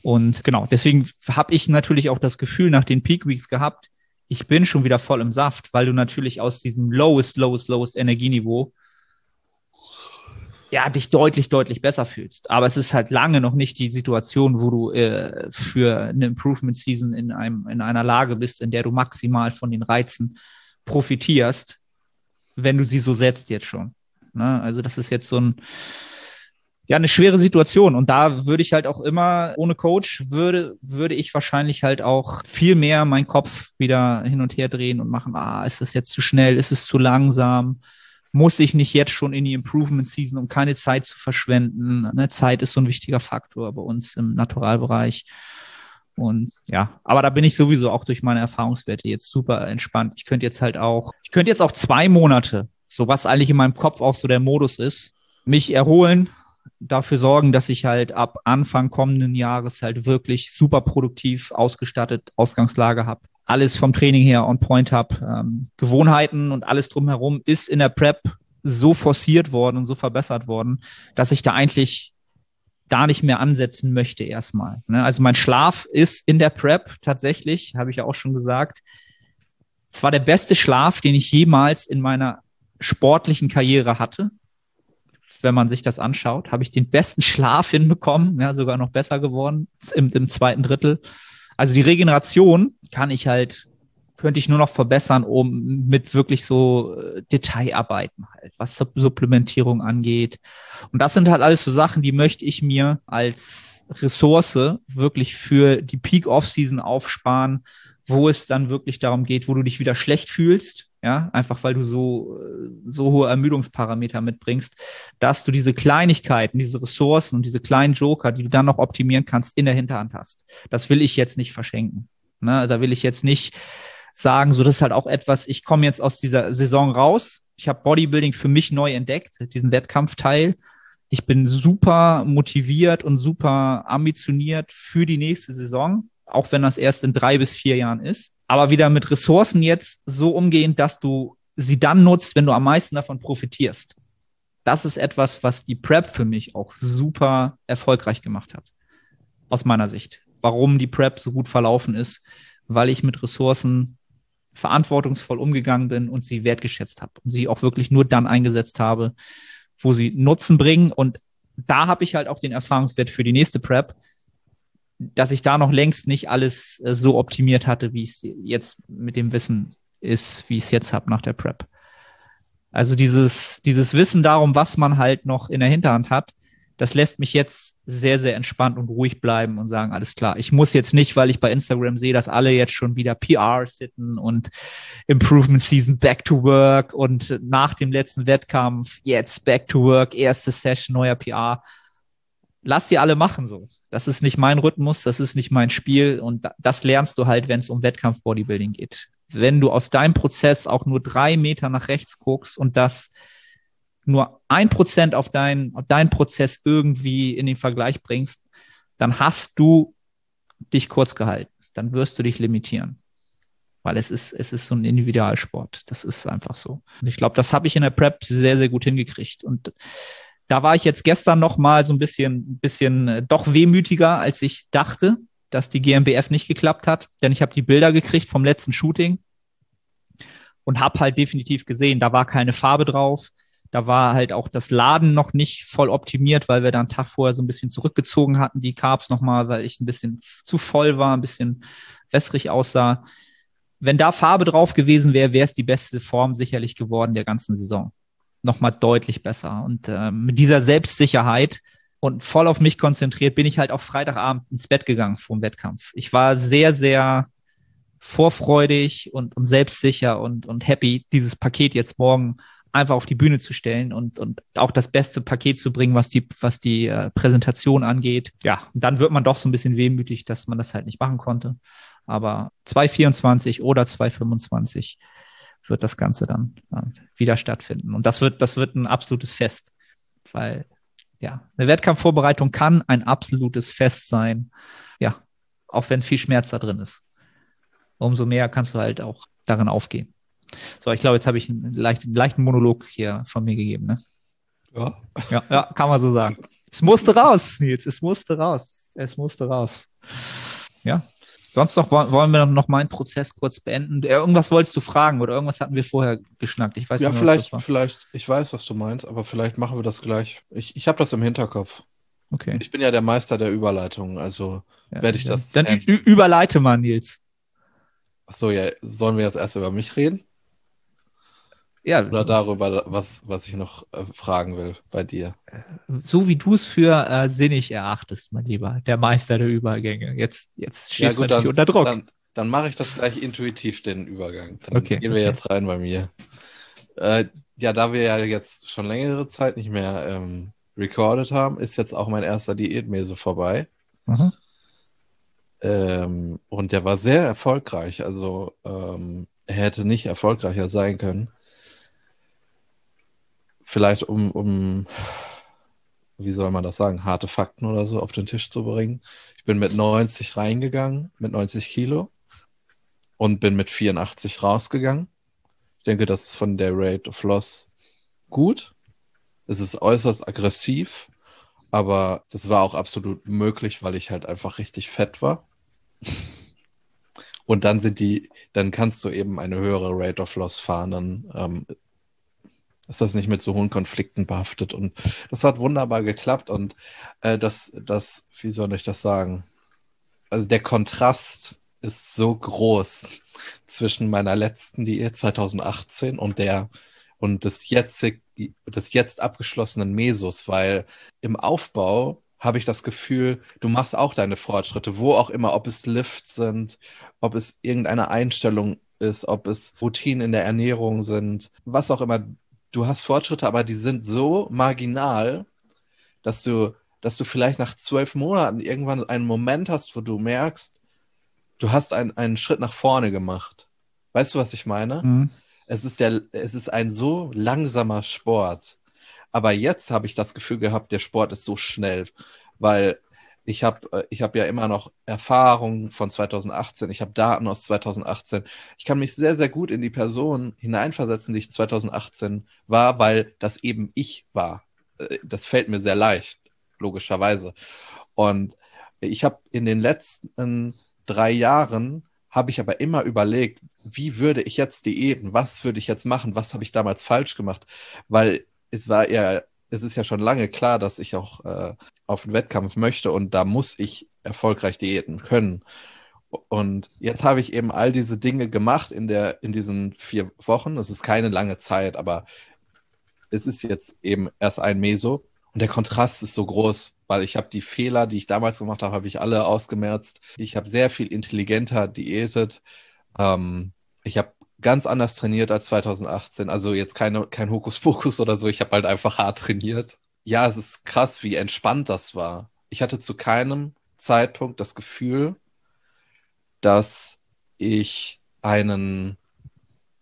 C: Und genau, deswegen habe ich natürlich auch das Gefühl nach den Peak Weeks gehabt, ich bin schon wieder voll im Saft, weil du natürlich aus diesem lowest, lowest, lowest Energieniveau ja, dich deutlich, deutlich besser fühlst. Aber es ist halt lange noch nicht die Situation, wo du äh, für eine Improvement Season in einem, in einer Lage bist, in der du maximal von den Reizen profitierst, wenn du sie so setzt jetzt schon. Ne? Also das ist jetzt so ein, ja, eine schwere Situation. Und da würde ich halt auch immer, ohne Coach, würde, würde ich wahrscheinlich halt auch viel mehr meinen Kopf wieder hin und her drehen und machen, ah, ist das jetzt zu schnell, ist es zu langsam? Muss ich nicht jetzt schon in die Improvement Season, um keine Zeit zu verschwenden? Ne, Zeit ist so ein wichtiger Faktor bei uns im Naturalbereich. Und ja, aber da bin ich sowieso auch durch meine Erfahrungswerte jetzt super entspannt. Ich könnte jetzt halt auch, ich könnte jetzt auch zwei Monate, so was eigentlich in meinem Kopf auch so der Modus ist, mich erholen, dafür sorgen, dass ich halt ab Anfang kommenden Jahres halt wirklich super produktiv ausgestattet Ausgangslage habe. Alles vom Training her on point habe. Ähm, Gewohnheiten und alles drumherum ist in der Prep so forciert worden und so verbessert worden, dass ich da eigentlich gar nicht mehr ansetzen möchte erstmal. Ne? Also mein Schlaf ist in der Prep tatsächlich, habe ich ja auch schon gesagt. Es war der beste Schlaf, den ich jemals in meiner sportlichen Karriere hatte wenn man sich das anschaut, habe ich den besten *laughs* Schlaf hinbekommen, ja, sogar noch besser geworden im, im zweiten Drittel. Also die Regeneration kann ich halt, könnte ich nur noch verbessern, um mit wirklich so äh, Detailarbeiten halt, was Supplementierung angeht. Und das sind halt alles so Sachen, die möchte ich mir als Ressource wirklich für die Peak Off-Season aufsparen, wo es dann wirklich darum geht, wo du dich wieder schlecht fühlst, ja, einfach weil du so, so hohe Ermüdungsparameter mitbringst, dass du diese Kleinigkeiten, diese Ressourcen und diese kleinen Joker, die du dann noch optimieren kannst, in der Hinterhand hast. Das will ich jetzt nicht verschenken. Ne? Da will ich jetzt nicht sagen, so das ist halt auch etwas, ich komme jetzt aus dieser Saison raus. Ich habe Bodybuilding für mich neu entdeckt, diesen Wettkampfteil. Ich bin super motiviert und super ambitioniert für die nächste Saison, auch wenn das erst in drei bis vier Jahren ist aber wieder mit Ressourcen jetzt so umgehen, dass du sie dann nutzt, wenn du am meisten davon profitierst. Das ist etwas, was die Prep für mich auch super erfolgreich gemacht hat. Aus meiner Sicht. Warum die Prep so gut verlaufen ist, weil ich mit Ressourcen verantwortungsvoll umgegangen bin und sie wertgeschätzt habe und sie auch wirklich nur dann eingesetzt habe, wo sie Nutzen bringen. Und da habe ich halt auch den Erfahrungswert für die nächste Prep, dass ich da noch längst nicht alles äh, so optimiert hatte, wie es jetzt mit dem Wissen ist, wie ich es jetzt habe nach der Prep. Also dieses, dieses Wissen darum, was man halt noch in der Hinterhand hat, das lässt mich jetzt sehr, sehr entspannt und ruhig bleiben und sagen, alles klar, ich muss jetzt nicht, weil ich bei Instagram sehe, dass alle jetzt schon wieder PR sitten und Improvement Season Back to Work und nach dem letzten Wettkampf jetzt Back to Work, erste Session, neuer PR. Lass die alle machen so. Das ist nicht mein Rhythmus, das ist nicht mein Spiel und das lernst du halt, wenn es um Wettkampf Bodybuilding geht. Wenn du aus deinem Prozess auch nur drei Meter nach rechts guckst und das nur ein Prozent auf deinen auf deinen Prozess irgendwie in den Vergleich bringst, dann hast du dich kurz gehalten. Dann wirst du dich limitieren. Weil es ist, es ist so ein Individualsport. Das ist einfach so. Und ich glaube, das habe ich in der Prep sehr, sehr gut hingekriegt. Und da war ich jetzt gestern noch mal so ein bisschen, bisschen äh, doch wehmütiger, als ich dachte, dass die GmbF nicht geklappt hat. Denn ich habe die Bilder gekriegt vom letzten Shooting und habe halt definitiv gesehen, da war keine Farbe drauf. Da war halt auch das Laden noch nicht voll optimiert, weil wir da einen Tag vorher so ein bisschen zurückgezogen hatten, die Carbs nochmal, weil ich ein bisschen zu voll war, ein bisschen wässrig aussah. Wenn da Farbe drauf gewesen wäre, wäre es die beste Form sicherlich geworden der ganzen Saison. Nochmal deutlich besser. Und äh, mit dieser Selbstsicherheit und voll auf mich konzentriert bin ich halt auch Freitagabend ins Bett gegangen vor Wettkampf. Ich war sehr, sehr vorfreudig und, und selbstsicher und, und happy, dieses Paket jetzt morgen einfach auf die Bühne zu stellen und, und auch das beste Paket zu bringen, was die, was die äh, Präsentation angeht. Ja, dann wird man doch so ein bisschen wehmütig, dass man das halt nicht machen konnte. Aber 224 oder 225 wird das Ganze dann äh, wieder stattfinden. Und das wird, das wird ein absolutes Fest, weil ja, eine Wettkampfvorbereitung kann ein absolutes Fest sein. Ja, auch wenn viel Schmerz da drin ist. Umso mehr kannst du halt auch darin aufgehen. So, ich glaube, jetzt habe ich einen leichten, leichten Monolog hier von mir gegeben. Ne? Ja. ja. Ja, kann man so sagen. Es musste raus, Nils. Es musste raus. Es musste raus. Ja. Sonst noch wollen wir noch meinen Prozess kurz beenden. Irgendwas wolltest du fragen oder irgendwas hatten wir vorher geschnackt. Ich weiß
B: ja, nicht, vielleicht, vielleicht, ich weiß, was du meinst, aber vielleicht machen wir das gleich. Ich, ich habe das im Hinterkopf. Okay. Ich bin ja der Meister der Überleitung, also ja, werde ich das.
C: Dann überleite mal, Nils.
B: Achso, ja, sollen wir jetzt erst über mich reden? Ja. Oder darüber, was, was ich noch äh, fragen will bei dir.
C: So wie du es für äh, sinnig erachtest, mein Lieber, der Meister der Übergänge. Jetzt, jetzt stehst ja, gut, du dann, unter Druck.
B: Dann, dann mache ich das gleich intuitiv, den Übergang. Dann okay, gehen wir okay. jetzt rein bei mir. Äh, ja, da wir ja jetzt schon längere Zeit nicht mehr ähm, recorded haben, ist jetzt auch mein erster Diätmese vorbei. Mhm. Ähm, und der war sehr erfolgreich. Also ähm, er hätte nicht erfolgreicher sein können vielleicht um, um, wie soll man das sagen, harte Fakten oder so auf den Tisch zu bringen. Ich bin mit 90 reingegangen, mit 90 Kilo und bin mit 84 rausgegangen. Ich denke, das ist von der Rate of Loss gut. Es ist äußerst aggressiv, aber das war auch absolut möglich, weil ich halt einfach richtig fett war. Und dann sind die, dann kannst du eben eine höhere Rate of Loss fahren. Dann ähm, ist das nicht mit so hohen Konflikten behaftet. Und das hat wunderbar geklappt. Und äh, das, das, wie soll ich das sagen? Also der Kontrast ist so groß zwischen meiner letzten Diät 2018 und der und des jetzt, des jetzt abgeschlossenen Mesos, weil im Aufbau habe ich das Gefühl, du machst auch deine Fortschritte, wo auch immer, ob es Lifts sind, ob es irgendeine Einstellung ist, ob es Routinen in der Ernährung sind, was auch immer du hast Fortschritte, aber die sind so marginal, dass du, dass du vielleicht nach zwölf Monaten irgendwann einen Moment hast, wo du merkst, du hast ein, einen Schritt nach vorne gemacht. Weißt du, was ich meine? Mhm. Es ist der, es ist ein so langsamer Sport. Aber jetzt habe ich das Gefühl gehabt, der Sport ist so schnell, weil ich habe äh, ich hab ja immer noch Erfahrungen von 2018, ich habe Daten aus 2018. Ich kann mich sehr, sehr gut in die Person hineinversetzen, die ich 2018 war, weil das eben ich war. Äh, das fällt mir sehr leicht, logischerweise. Und ich habe in den letzten drei Jahren habe ich aber immer überlegt, wie würde ich jetzt diäten? Was würde ich jetzt machen? Was habe ich damals falsch gemacht? Weil es war ja, es ist ja schon lange klar, dass ich auch äh, auf den Wettkampf möchte und da muss ich erfolgreich diäten können. Und jetzt habe ich eben all diese Dinge gemacht in der, in diesen vier Wochen. Es ist keine lange Zeit, aber es ist jetzt eben erst ein Meso. Und der Kontrast ist so groß, weil ich habe die Fehler, die ich damals gemacht habe, habe ich alle ausgemerzt. Ich habe sehr viel intelligenter diätet. Ähm, ich habe ganz anders trainiert als 2018. Also jetzt keine, kein Hokuspokus oder so. Ich habe halt einfach hart trainiert. Ja, es ist krass, wie entspannt das war. Ich hatte zu keinem Zeitpunkt das Gefühl, dass ich einen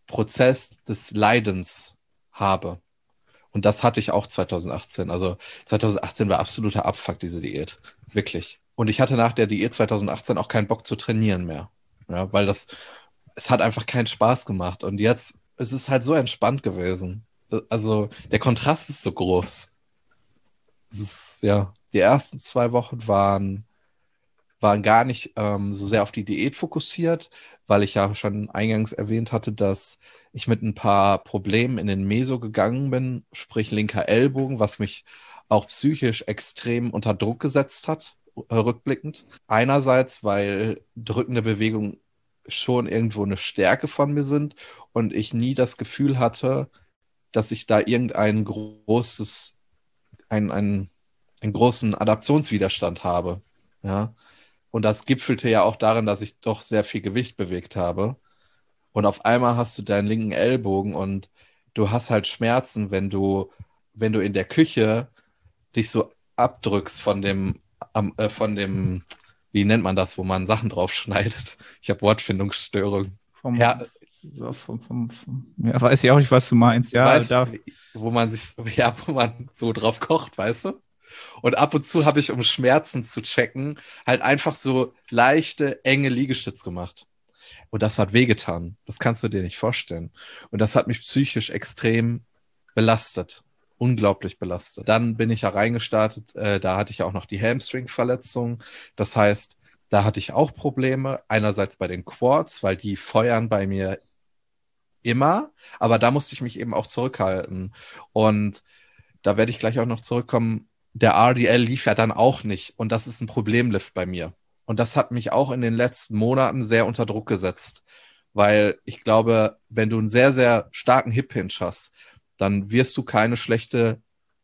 B: Prozess des Leidens habe. Und das hatte ich auch 2018. Also 2018 war absoluter Abfuck, diese Diät. Wirklich. Und ich hatte nach der Diät 2018 auch keinen Bock zu trainieren mehr. Ja, weil das, es hat einfach keinen Spaß gemacht. Und jetzt, es ist halt so entspannt gewesen. Also der Kontrast ist so groß. Ist, ja, die ersten zwei Wochen waren, waren gar nicht ähm, so sehr auf die Diät fokussiert, weil ich ja schon eingangs erwähnt hatte, dass ich mit ein paar Problemen in den Meso gegangen bin, sprich linker Ellbogen, was mich auch psychisch extrem unter Druck gesetzt hat, äh, rückblickend. Einerseits, weil drückende Bewegungen schon irgendwo eine Stärke von mir sind und ich nie das Gefühl hatte, dass ich da irgendein großes, ein, ein, einen großen Adaptionswiderstand habe. Ja. Und das gipfelte ja auch darin, dass ich doch sehr viel Gewicht bewegt habe. Und auf einmal hast du deinen linken Ellbogen und du hast halt Schmerzen, wenn du, wenn du in der Küche dich so abdrückst von dem, äh, von dem, wie nennt man das, wo man Sachen drauf schneidet. Ich habe Wortfindungsstörungen.
C: Vom, ja, vom, vom, vom, ja, weiß ich auch nicht, was du meinst. Ja,
B: weißt, da, wo man sich, *laughs* ja, wo man so drauf kocht, weißt du? Und ab und zu habe ich, um Schmerzen zu checken, halt einfach so leichte, enge Liegestütz gemacht. Und das hat wehgetan. Das kannst du dir nicht vorstellen. Und das hat mich psychisch extrem belastet. Unglaublich belastet. Dann bin ich ja reingestartet. Äh, da hatte ich auch noch die Hamstring-Verletzung. Das heißt, da hatte ich auch Probleme. Einerseits bei den Quads, weil die feuern bei mir immer. Aber da musste ich mich eben auch zurückhalten. Und da werde ich gleich auch noch zurückkommen. Der RDL lief ja dann auch nicht. Und das ist ein Problemlift bei mir. Und das hat mich auch in den letzten Monaten sehr unter Druck gesetzt. Weil ich glaube, wenn du einen sehr, sehr starken Hip-Hinge hast, dann wirst du keine schlechte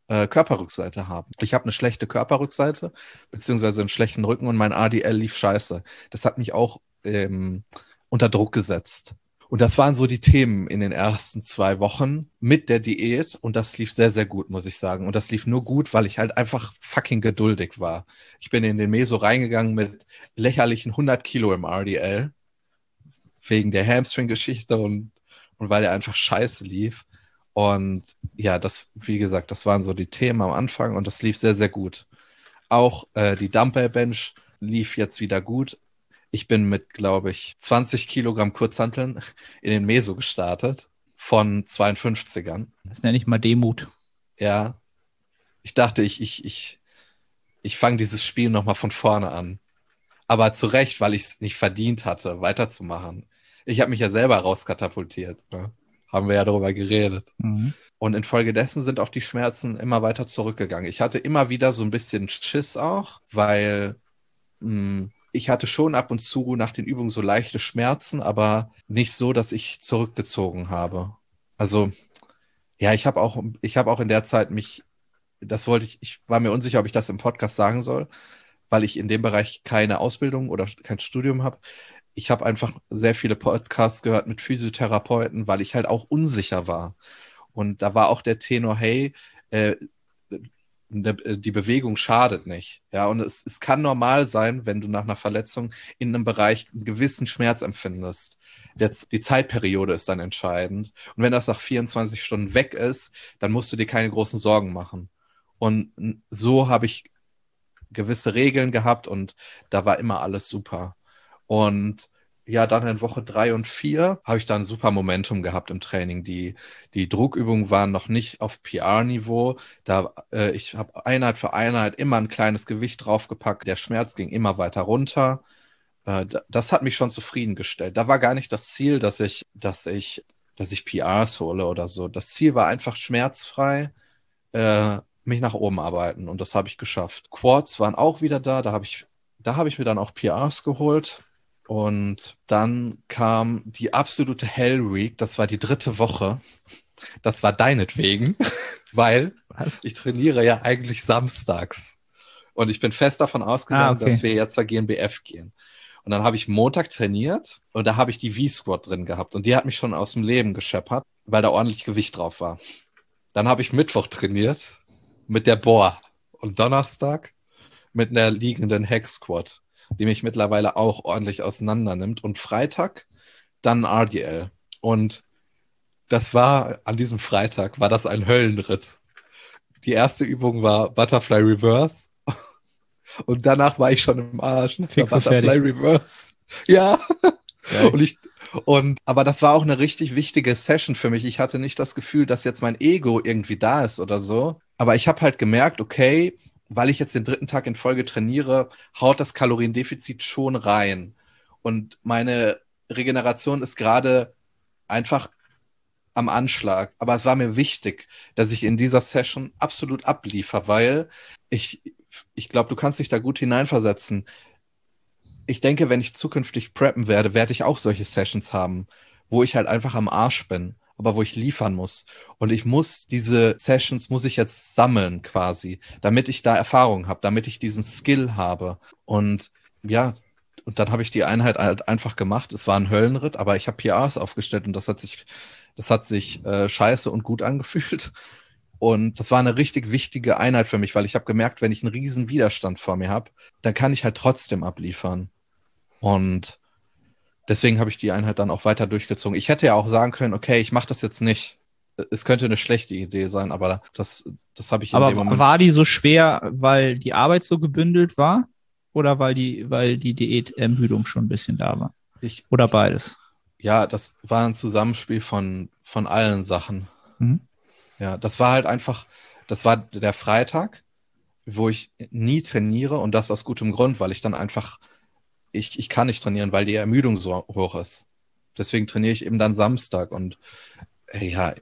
B: äh, Körperrückseite haben. Ich habe eine schlechte Körperrückseite, beziehungsweise einen schlechten Rücken und mein ADL lief scheiße. Das hat mich auch ähm, unter Druck gesetzt. Und das waren so die Themen in den ersten zwei Wochen mit der Diät. Und das lief sehr, sehr gut, muss ich sagen. Und das lief nur gut, weil ich halt einfach fucking geduldig war. Ich bin in den Meso reingegangen mit lächerlichen 100 Kilo im RDL. Wegen der Hamstring-Geschichte und, und weil er einfach scheiße lief. Und ja, das, wie gesagt, das waren so die Themen am Anfang und das lief sehr, sehr gut. Auch äh, die Dumbbell Bench lief jetzt wieder gut, ich bin mit, glaube ich, 20 Kilogramm Kurzhanteln in den Meso gestartet von 52ern.
C: Das nenne ich mal Demut.
B: Ja. Ich dachte, ich, ich, ich, ich fange dieses Spiel nochmal von vorne an. Aber zu Recht, weil ich es nicht verdient hatte, weiterzumachen. Ich habe mich ja selber rauskatapultiert. Ne? Haben wir ja darüber geredet. Mhm. Und infolgedessen sind auch die Schmerzen immer weiter zurückgegangen. Ich hatte immer wieder so ein bisschen Schiss auch, weil mh, hm, ich hatte schon ab und zu nach den Übungen so leichte Schmerzen, aber nicht so, dass ich zurückgezogen habe. Also, ja, ich habe auch, ich habe auch in der Zeit mich, das wollte ich, ich war mir unsicher, ob ich das im Podcast sagen soll, weil ich in dem Bereich keine Ausbildung oder kein Studium habe. Ich habe einfach sehr viele Podcasts gehört mit Physiotherapeuten, weil ich halt auch unsicher war. Und da war auch der Tenor, hey, äh, die Bewegung schadet nicht. Ja, und es, es kann normal sein, wenn du nach einer Verletzung in einem Bereich einen gewissen Schmerz empfindest. Jetzt, die Zeitperiode ist dann entscheidend. Und wenn das nach 24 Stunden weg ist, dann musst du dir keine großen Sorgen machen. Und so habe ich gewisse Regeln gehabt und da war immer alles super. Und ja, dann in Woche drei und vier habe ich dann super Momentum gehabt im Training. Die, die Druckübungen waren noch nicht auf PR-Niveau. Da, äh, ich habe Einheit für Einheit immer ein kleines Gewicht draufgepackt. Der Schmerz ging immer weiter runter. äh, das hat mich schon zufriedengestellt. Da war gar nicht das Ziel, dass ich, dass ich, dass ich PRs hole oder so. Das Ziel war einfach schmerzfrei äh, mich nach oben arbeiten und das habe ich geschafft. Quads waren auch wieder da, da habe ich, da habe ich mir dann auch PRs geholt. Und dann kam die absolute Hell Week, das war die dritte Woche. Das war deinetwegen, *laughs* weil Was? ich trainiere ja eigentlich samstags. Und ich bin fest davon ausgegangen, ah, okay. dass wir jetzt zur GNBF gehen. Und dann habe ich Montag trainiert und da habe ich die V-Squad drin gehabt. Und die hat mich schon aus dem Leben gescheppert, weil da ordentlich Gewicht drauf war. Dann habe ich Mittwoch trainiert mit der Bohr und Donnerstag mit einer liegenden Hack Squad, die mich mittlerweile auch ordentlich auseinander nimmt. Und Freitag dann RDL. Und das war an diesem Freitag, war das ein Höllenritt. Die erste Übung war Butterfly Reverse *laughs* und danach war ich schon im Arsch.
C: Ne? Butterfly fertig.
B: Reverse. *laughs* Ja. Und ich, und, aber das war auch eine richtig wichtige Session für mich. Ich hatte nicht das Gefühl, dass jetzt mein Ego irgendwie da ist oder so. Aber ich habe halt gemerkt, okay, weil ich jetzt den dritten Tag in Folge trainiere, haut das Kaloriendefizit schon rein. Und meine Regeneration ist gerade einfach am Anschlag. Aber es war mir wichtig, dass ich in dieser Session absolut abliefer, weil ich, ich glaube, du kannst dich da gut hineinversetzen. Ich denke, wenn ich zukünftig preppen werde, werde ich auch solche Sessions haben, wo ich halt einfach am Arsch bin, aber wo ich liefern muss. Und ich muss diese Sessions, muss ich jetzt sammeln quasi, damit ich da Erfahrung habe, damit ich diesen Skill habe. Und ja, und dann habe ich die Einheit halt einfach gemacht. Es war ein Höllenritt, aber ich habe PRs aufgestellt und das hat sich, das hat sich äh, scheiße und gut *laughs* angefühlt. Und das war eine richtig wichtige Einheit für mich, weil ich habe gemerkt, wenn ich einen riesen Widerstand vor mir habe, dann kann ich halt trotzdem abliefern. Und deswegen habe ich die Einheit dann auch weiter durchgezogen. Ich hätte ja auch sagen können, okay, ich mache das jetzt nicht. Es könnte eine schlechte Idee sein, aber das, das habe ich
C: in aber dem Moment. War die so schwer, weil die Arbeit so gebündelt war? Oder weil die, weil die Diätermüdung schon ein bisschen da war? Ich, oder beides?
B: Ja, das war ein Zusammenspiel von, von allen Sachen. Mhm. Ja, das war halt einfach, das war der Freitag, wo ich nie trainiere und das aus gutem Grund, weil ich dann einfach, ich, ich kann nicht trainieren, weil die Ermüdung so hoch ist. Deswegen trainiere ich eben dann Samstag und ja,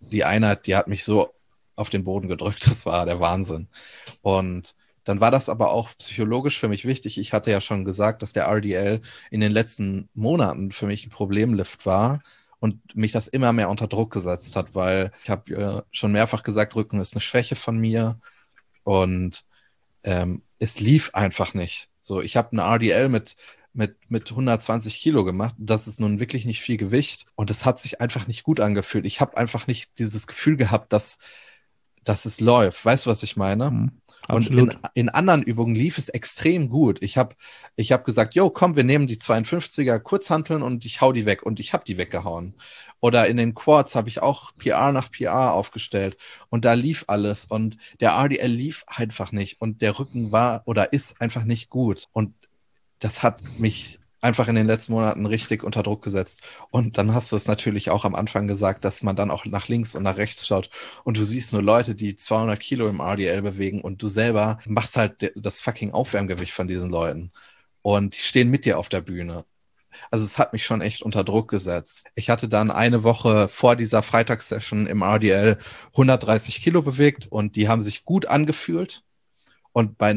B: die Einheit, die hat mich so auf den Boden gedrückt, das war der Wahnsinn. Und dann war das aber auch psychologisch für mich wichtig. Ich hatte ja schon gesagt, dass der RDL in den letzten Monaten für mich ein Problemlift war und mich das immer mehr unter Druck gesetzt hat, weil ich habe äh, schon mehrfach gesagt, Rücken ist eine Schwäche von mir und ähm, es lief einfach nicht. So, ich habe eine RDL mit mit, mit 120 Kilo gemacht. Das ist nun wirklich nicht viel Gewicht und es hat sich einfach nicht gut angefühlt. Ich habe einfach nicht dieses Gefühl gehabt, dass, dass es läuft. Weißt du, was ich meine? Mhm. Und in, in, anderen Übungen lief es extrem gut. Ich habe ich hab gesagt, yo, komm, wir nehmen die 52er Kurzhanteln und ich hau die weg. Und ich habe die weggehauen. Oder in den Quads habe ich auch PR nach PR aufgestellt. Und da lief alles. Und der RDL lief einfach nicht. Und der Rücken war oder ist einfach nicht gut. Und das hat mich einfach in den letzten Monaten richtig unter Druck gesetzt. Und dann hast du es natürlich auch am Anfang gesagt, dass man dann auch nach links und nach rechts schaut und du siehst nur Leute, die 200 Kilo im RDL bewegen und du selber machst halt das fucking Aufwärmgewicht von diesen Leuten. Und die stehen mit dir auf der Bühne. Also es hat mich schon echt unter Druck gesetzt. Ich hatte dann eine Woche vor dieser Freitagssession im RDL 130 Kilo bewegt und die haben sich gut angefühlt. Und bei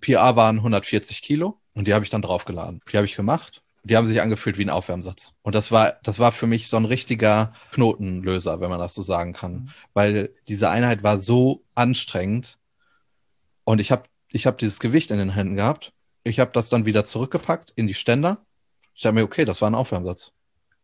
B: PR waren 140 Kilo. Und die habe ich dann draufgeladen. Die habe ich gemacht. Die haben sich angefühlt wie ein Aufwärmsatz. Und das war, das war für mich so ein richtiger Knotenlöser, wenn man das so sagen kann. Mhm. Weil diese Einheit war so anstrengend. Und ich habe ich hab dieses Gewicht in den Händen gehabt. Ich habe das dann wieder zurückgepackt in die Ständer. Ich dachte mir, okay, das war ein Aufwärmsatz.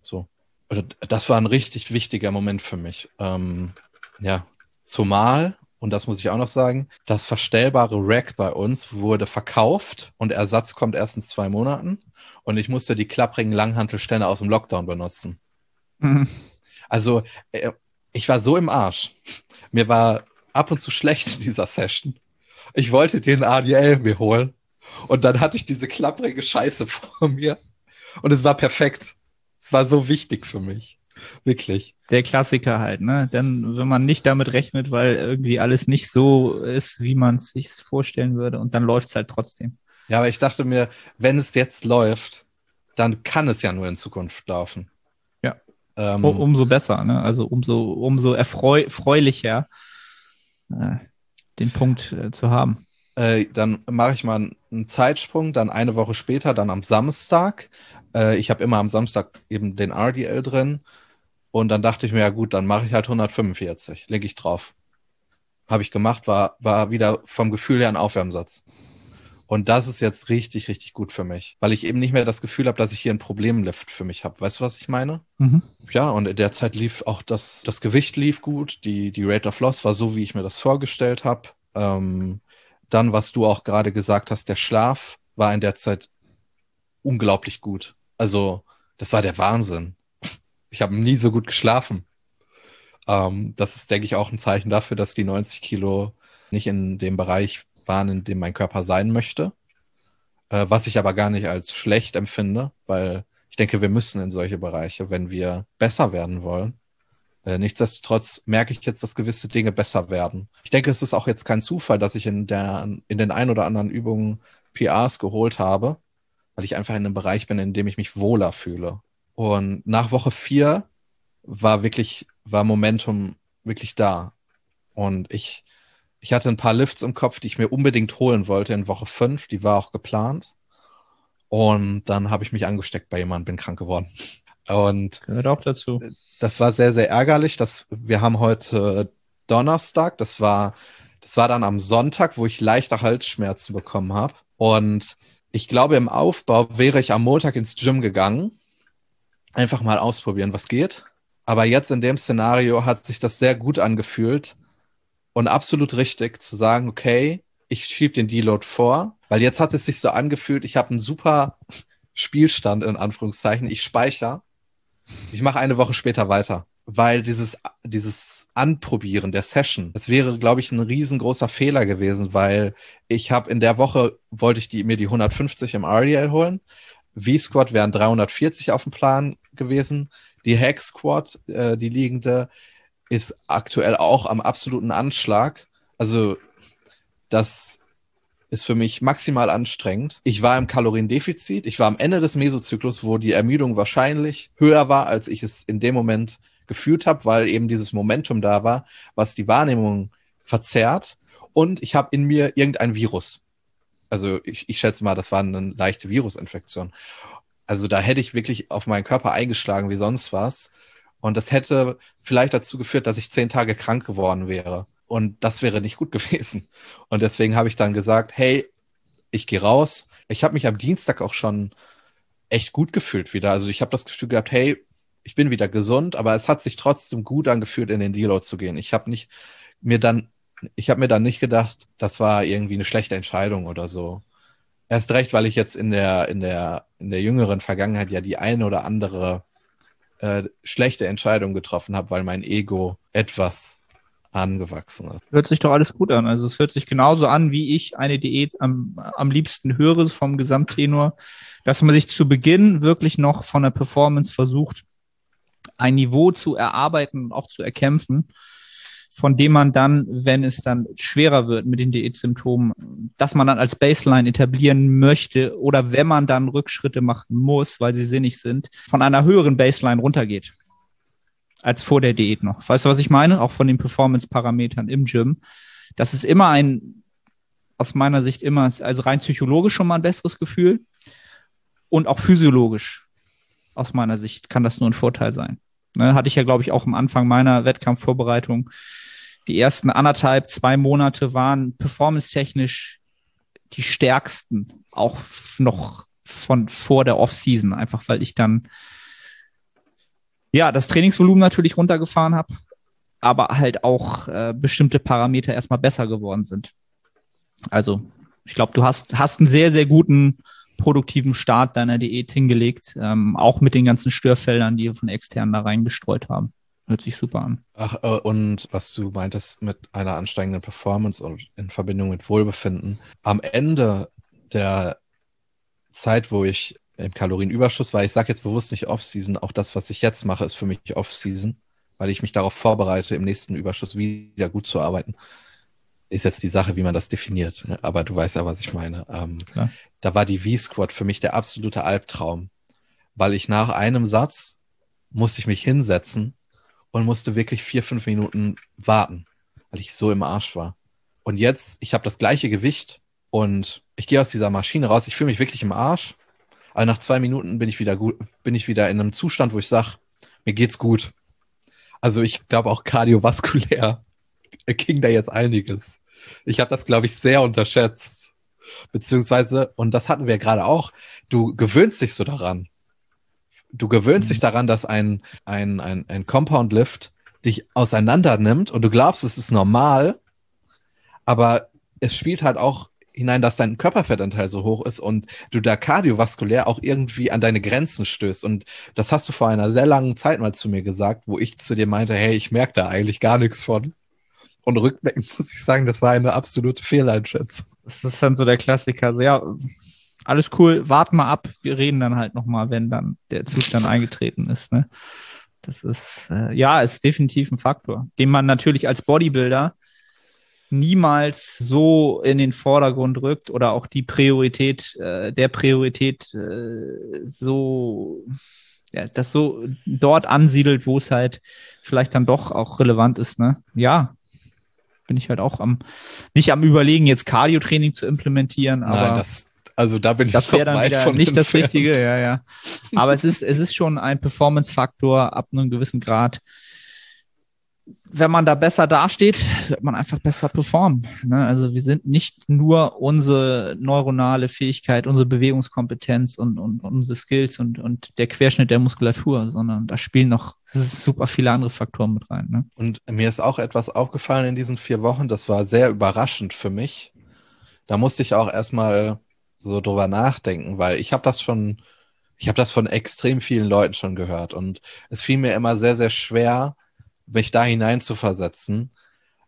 B: So. Und das war ein richtig wichtiger Moment für mich. Ähm, ja, zumal, und das muss ich auch noch sagen, das verstellbare Rack bei uns wurde verkauft und Ersatz kommt erst in zwei Monaten. Und ich musste die klapprigen Langhantelständer aus dem Lockdown benutzen. Mhm. Also, äh, ich war so im Arsch. Mir war ab und zu schlecht in dieser Session. Ich wollte den ADL mir holen. Und dann hatte ich diese klapprige Scheiße *laughs* vor mir. Und es war perfekt. Es war so wichtig für mich. Wirklich.
C: Der Klassiker halt, ne? Denn wenn man nicht damit rechnet, weil irgendwie alles nicht so ist, wie man es sich vorstellen würde, und dann läuft es halt trotzdem.
B: Ja, aber ich dachte mir, wenn es jetzt läuft, dann kann es ja nur in Zukunft laufen.
C: Ja. Ähm, um, umso besser, ne? Also umso, umso erfreulicher, äh, den Punkt äh, zu haben.
B: Äh, dann mache ich mal einen Zeitsprung, dann eine Woche später, dann am Samstag. Äh, ich habe immer am Samstag eben den RDL drin. Und dann dachte ich mir, ja gut, dann mache ich halt 145, lege ich drauf. Habe ich gemacht, war, war wieder vom Gefühl her ein Aufwärmsatz. Und das ist jetzt richtig, richtig gut für mich, weil ich eben nicht mehr das Gefühl habe, dass ich hier ein Problemlift für mich habe. Weißt du, was ich meine? Mhm. Ja, und in der Zeit lief auch das, das Gewicht lief gut, die, die Rate of Loss war so, wie ich mir das vorgestellt habe. Ähm, dann, was du auch gerade gesagt hast, der Schlaf war in der Zeit unglaublich gut. Also, das war der Wahnsinn. Ich habe nie so gut geschlafen. Ähm, das ist, denke ich, auch ein Zeichen dafür, dass die 90 Kilo nicht in dem Bereich waren, in dem mein Körper sein möchte. Äh, was ich aber gar nicht als schlecht empfinde, weil ich denke, wir müssen in solche Bereiche, wenn wir besser werden wollen. Äh, nichtsdestotrotz merke ich jetzt, dass gewisse Dinge besser werden. Ich denke, es ist auch jetzt kein Zufall, dass ich in, der, in den ein oder anderen Übungen PRs geholt habe, weil ich einfach in einem Bereich bin, in dem ich mich wohler fühle. Und nach Woche vier war wirklich, war Momentum wirklich da. Und ich ich hatte ein paar Lifts im Kopf, die ich mir unbedingt holen wollte in Woche 5. Die war auch geplant. Und dann habe ich mich angesteckt bei jemandem, bin krank geworden. Und
C: gehört auch dazu.
B: Das war sehr, sehr ärgerlich. Dass wir haben heute Donnerstag. Das war, das war dann am Sonntag, wo ich leichte Halsschmerzen bekommen habe. Und ich glaube, im Aufbau wäre ich am Montag ins Gym gegangen. Einfach mal ausprobieren, was geht. Aber jetzt in dem Szenario hat sich das sehr gut angefühlt, und absolut richtig zu sagen, okay, ich schiebe den Deload vor, weil jetzt hat es sich so angefühlt, ich habe einen super Spielstand in Anführungszeichen, ich speichere, ich mache eine Woche später weiter, weil dieses, dieses Anprobieren der Session, das wäre, glaube ich, ein riesengroßer Fehler gewesen, weil ich habe in der Woche, wollte ich die, mir die 150 im RDL holen, V-Squad wären 340 auf dem Plan gewesen, die Hack Squad, äh, die liegende, ist aktuell auch am absoluten Anschlag. Also das ist für mich maximal anstrengend. Ich war im Kaloriendefizit. Ich war am Ende des Mesozyklus, wo die Ermüdung wahrscheinlich höher war, als ich es in dem Moment gefühlt habe, weil eben dieses Momentum da war, was die Wahrnehmung verzerrt. Und ich habe in mir irgendein Virus. Also ich, ich schätze mal, das war eine leichte Virusinfektion. Also da hätte ich wirklich auf meinen Körper eingeschlagen wie sonst was. Und das hätte vielleicht dazu geführt, dass ich zehn Tage krank geworden wäre. Und das wäre nicht gut *laughs* gewesen. Und deswegen habe ich dann gesagt, hey, ich gehe raus. Ich habe mich am Dienstag auch schon echt gut gefühlt wieder. Also ich habe das Gefühl gehabt, hey, ich bin wieder gesund, aber es hat sich trotzdem gut angefühlt, in den Deload zu gehen. Ich habe nicht mir dann, ich habe mir dann nicht gedacht, das war irgendwie eine schlechte Entscheidung oder so. Erst recht, weil ich jetzt in der, in der, in der jüngeren Vergangenheit ja die eine oder andere äh, schlechte Entscheidung getroffen habe, weil mein Ego etwas angewachsen ist.
C: Hört sich doch alles gut an. Also es hört sich genauso an, wie ich eine Diät am, am liebsten höre vom Gesamttenor, dass man sich zu Beginn wirklich noch von der Performance versucht, ein Niveau zu erarbeiten und auch zu erkämpfen, von dem man dann, wenn es dann schwerer wird mit den Diätsymptomen, dass man dann als Baseline etablieren möchte oder wenn man dann Rückschritte machen muss, weil sie sinnig sind, von einer höheren Baseline runtergeht als vor der Diät noch. Weißt du, was ich meine? Auch von den Performance-Parametern im Gym. Das ist immer ein, aus meiner Sicht immer, also rein psychologisch schon mal ein besseres Gefühl und auch physiologisch aus meiner Sicht kann das nur ein Vorteil sein. Ne, hatte ich ja, glaube ich, auch am Anfang meiner Wettkampfvorbereitung die ersten anderthalb, zwei Monate waren performance-technisch die stärksten, auch noch von vor der Off-Season, einfach weil ich dann ja das Trainingsvolumen natürlich runtergefahren habe, aber halt auch äh, bestimmte Parameter erstmal besser geworden sind. Also ich glaube, du hast, hast einen sehr, sehr guten produktiven Start deiner Diät hingelegt, ähm, auch mit den ganzen Störfeldern, die wir von externen da reingestreut haben. Hört sich super an.
B: Ach, äh, und was du meintest mit einer ansteigenden Performance und in Verbindung mit Wohlbefinden. Am Ende der Zeit, wo ich im Kalorienüberschuss war, ich sage jetzt bewusst nicht Off-Season, auch das, was ich jetzt mache, ist für mich Off-Season, weil ich mich darauf vorbereite, im nächsten Überschuss wieder gut zu arbeiten. ist jetzt die Sache, wie man das definiert. Ne? Aber du weißt ja, was ich meine. Ähm, da war die V-Squad für mich der absolute Albtraum, weil ich nach einem Satz musste ich mich hinsetzen und musste wirklich vier, fünf Minuten warten, weil ich so im Arsch war. Und jetzt, ich habe das gleiche Gewicht und ich gehe aus dieser Maschine raus. Ich fühle mich wirklich im Arsch. Aber nach zwei Minuten bin ich wieder gut, bin ich wieder in einem Zustand, wo ich sage, mir geht's gut. Also ich glaube auch kardiovaskulär *laughs* ging da jetzt einiges. Ich habe das, glaube ich, sehr unterschätzt. Beziehungsweise, und das hatten wir gerade auch, du gewöhnst dich so daran. Du gewöhnst mhm. dich daran, dass ein, ein, ein, ein Compound Lift dich auseinander nimmt und du glaubst, es ist normal, aber es spielt halt auch hinein, dass dein Körperfettanteil so hoch ist und du da kardiovaskulär auch irgendwie an deine Grenzen stößt. Und das hast du vor einer sehr langen Zeit mal zu mir gesagt, wo ich zu dir meinte, hey, ich merke da eigentlich gar nichts von. Und rückblickend *laughs* muss ich sagen, das war eine absolute Fehleinschätzung.
C: Das ist dann so der Klassiker. Also, ja, alles cool, wart mal ab. Wir reden dann halt nochmal, wenn dann der Zustand eingetreten ist. Ne? Das ist, äh, ja, ist definitiv ein Faktor, den man natürlich als Bodybuilder niemals so in den Vordergrund rückt oder auch die Priorität, äh, der Priorität äh, so, ja, das so dort ansiedelt, wo es halt vielleicht dann doch auch relevant ist, ne? Ja. Bin ich halt auch am, nicht am überlegen, jetzt Cardio-Training zu implementieren, aber. Nein,
B: das, also da bin ich
C: das wäre dann wieder nicht entfernt. das Richtige, ja, ja. Aber es ist, es ist schon ein Performance-Faktor ab einem gewissen Grad, wenn man da besser dasteht, wird man einfach besser performen. Ne? Also wir sind nicht nur unsere neuronale Fähigkeit, unsere Bewegungskompetenz und, und unsere Skills und, und der Querschnitt der Muskulatur, sondern da spielen noch super viele andere Faktoren mit rein. Ne?
B: Und mir ist auch etwas aufgefallen in diesen vier Wochen, das war sehr überraschend für mich. Da musste ich auch erstmal so drüber nachdenken, weil ich habe das schon, ich habe das von extrem vielen Leuten schon gehört und es fiel mir immer sehr, sehr schwer, mich da hinein zu versetzen,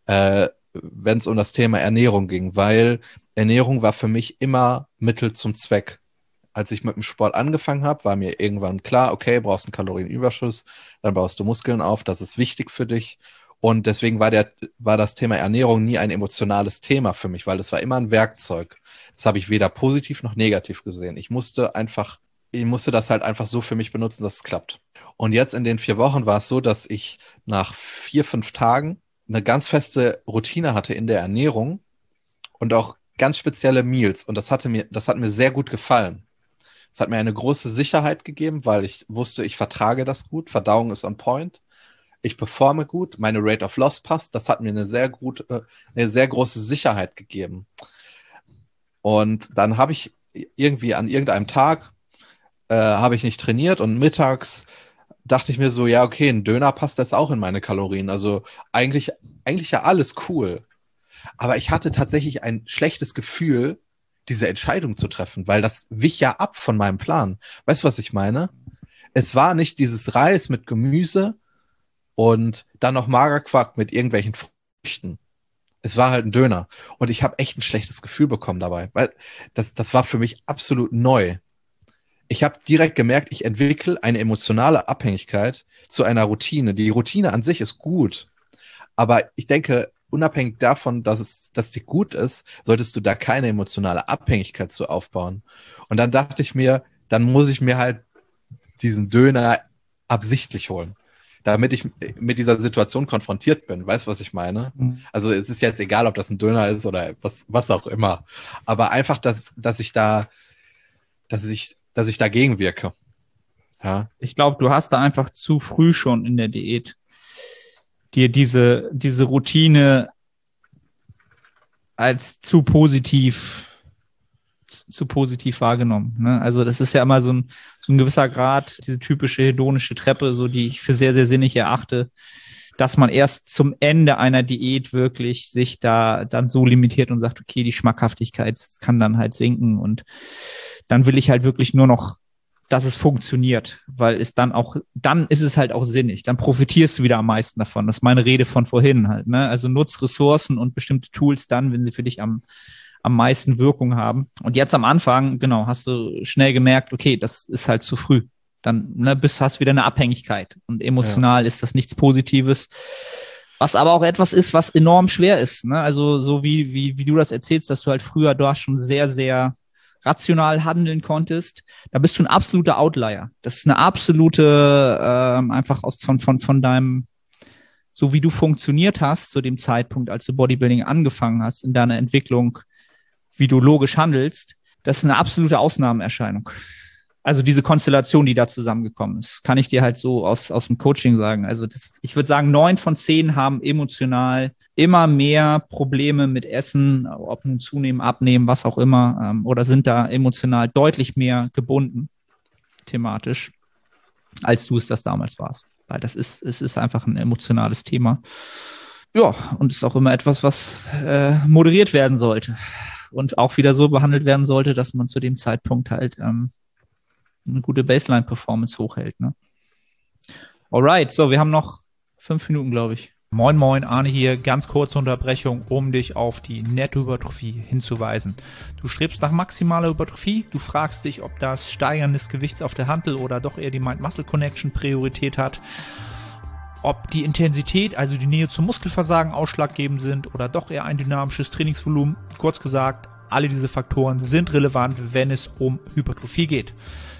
B: äh, wenn es um das Thema Ernährung ging, weil Ernährung war für mich immer Mittel zum Zweck. Als ich mit dem Sport angefangen habe, war mir irgendwann klar, okay, brauchst einen Kalorienüberschuss, dann baust du Muskeln auf, das ist wichtig für dich. Und deswegen war, der, war das Thema Ernährung nie ein emotionales Thema für mich, weil es war immer ein Werkzeug. Das habe ich weder positiv noch negativ gesehen. Ich musste einfach, ich musste das halt einfach so für mich benutzen, dass es klappt. Und jetzt in den vier Wochen war es so, dass ich nach vier, fünf Tagen eine ganz feste Routine hatte in der Ernährung und auch ganz spezielle Meals. Und das hatte mir, das hat mir sehr gut gefallen. Es hat mir eine große Sicherheit gegeben, weil ich wusste, ich vertrage das gut. Verdauung ist on point. Ich performe gut. Meine Rate of Loss passt. Das hat mir eine sehr gute, äh, eine sehr große Sicherheit gegeben. Und dann habe ich irgendwie an irgendeinem Tag äh, habe ich nicht trainiert und mittags dachte ich mir so, ja, okay, ein Döner passt jetzt auch in meine Kalorien. Also eigentlich, eigentlich ja alles cool. Aber ich hatte tatsächlich ein schlechtes Gefühl, diese Entscheidung zu treffen, weil das wich ja ab von meinem Plan. Weißt du, was ich meine? Es war nicht dieses Reis mit Gemüse und dann noch Magerquark mit irgendwelchen Früchten. Es war halt ein Döner. Und ich habe echt ein schlechtes Gefühl bekommen dabei. Weil das, das war für mich absolut neu ich habe direkt gemerkt, ich entwickle eine emotionale Abhängigkeit zu einer Routine. Die Routine an sich ist gut, aber ich denke, unabhängig davon, dass es, dass die gut ist, solltest du da keine emotionale Abhängigkeit zu aufbauen. Und dann dachte ich mir, dann muss ich mir halt diesen Döner absichtlich holen, damit ich mit dieser Situation konfrontiert bin. Weißt du, was ich meine? Mhm. Also es ist jetzt egal, ob das ein Döner ist oder was, was auch immer. Aber einfach, dass, dass ich da, dass ich dass ich dagegen wirke.
C: Ja. Ich glaube, du hast da einfach zu früh schon in der Diät dir diese, diese Routine als zu positiv zu positiv wahrgenommen. Ne? Also das ist ja immer so ein, so ein gewisser Grad, diese typische hedonische Treppe, so die ich für sehr, sehr sinnig erachte, dass man erst zum Ende einer Diät wirklich sich da dann so limitiert und sagt, okay, die Schmackhaftigkeit kann dann halt sinken und dann will ich halt wirklich nur noch, dass es funktioniert, weil es dann auch, dann ist es halt auch sinnig. Dann profitierst du wieder am meisten davon. Das ist meine Rede von vorhin halt. Ne? Also nutz Ressourcen und bestimmte Tools dann, wenn sie für dich am, am meisten Wirkung haben. Und jetzt am Anfang, genau, hast du schnell gemerkt, okay, das ist halt zu früh. Dann ne, bist, hast wieder eine Abhängigkeit und emotional ja. ist das nichts Positives. Was aber auch etwas ist, was enorm schwer ist. Ne? Also so wie, wie, wie du das erzählst, dass du halt früher hast schon sehr, sehr rational handeln konntest, da bist du ein absoluter Outlier. Das ist eine absolute, ähm, einfach aus, von, von, von deinem, so wie du funktioniert hast zu dem Zeitpunkt, als du Bodybuilding angefangen hast, in deiner Entwicklung, wie du logisch handelst, das ist eine absolute Ausnahmeerscheinung. Also diese Konstellation, die da zusammengekommen ist, kann ich dir halt so aus, aus dem Coaching sagen. Also das, ich würde sagen, neun von zehn haben emotional immer mehr Probleme mit Essen, ob nun zunehmen, abnehmen, was auch immer, ähm, oder sind da emotional deutlich mehr gebunden, thematisch, als du es das damals warst. Weil das ist, es ist einfach ein emotionales Thema. Ja, und ist auch immer etwas, was äh, moderiert werden sollte und auch wieder so behandelt werden sollte, dass man zu dem Zeitpunkt halt ähm, eine gute Baseline-Performance hochhält. Ne? Alright, so, wir haben noch fünf Minuten, glaube ich.
A: Moin Moin, Arne hier. Ganz kurze Unterbrechung, um dich auf die Nettohypertrophie hinzuweisen. Du strebst nach maximaler Hypertrophie, du fragst dich, ob das Steigern des Gewichts auf der Handel oder doch eher die Mind-Muscle-Connection Priorität hat, ob die Intensität, also die Nähe zum Muskelversagen ausschlaggebend sind oder doch eher ein dynamisches Trainingsvolumen. Kurz gesagt, alle diese Faktoren sind relevant, wenn es um Hypertrophie geht.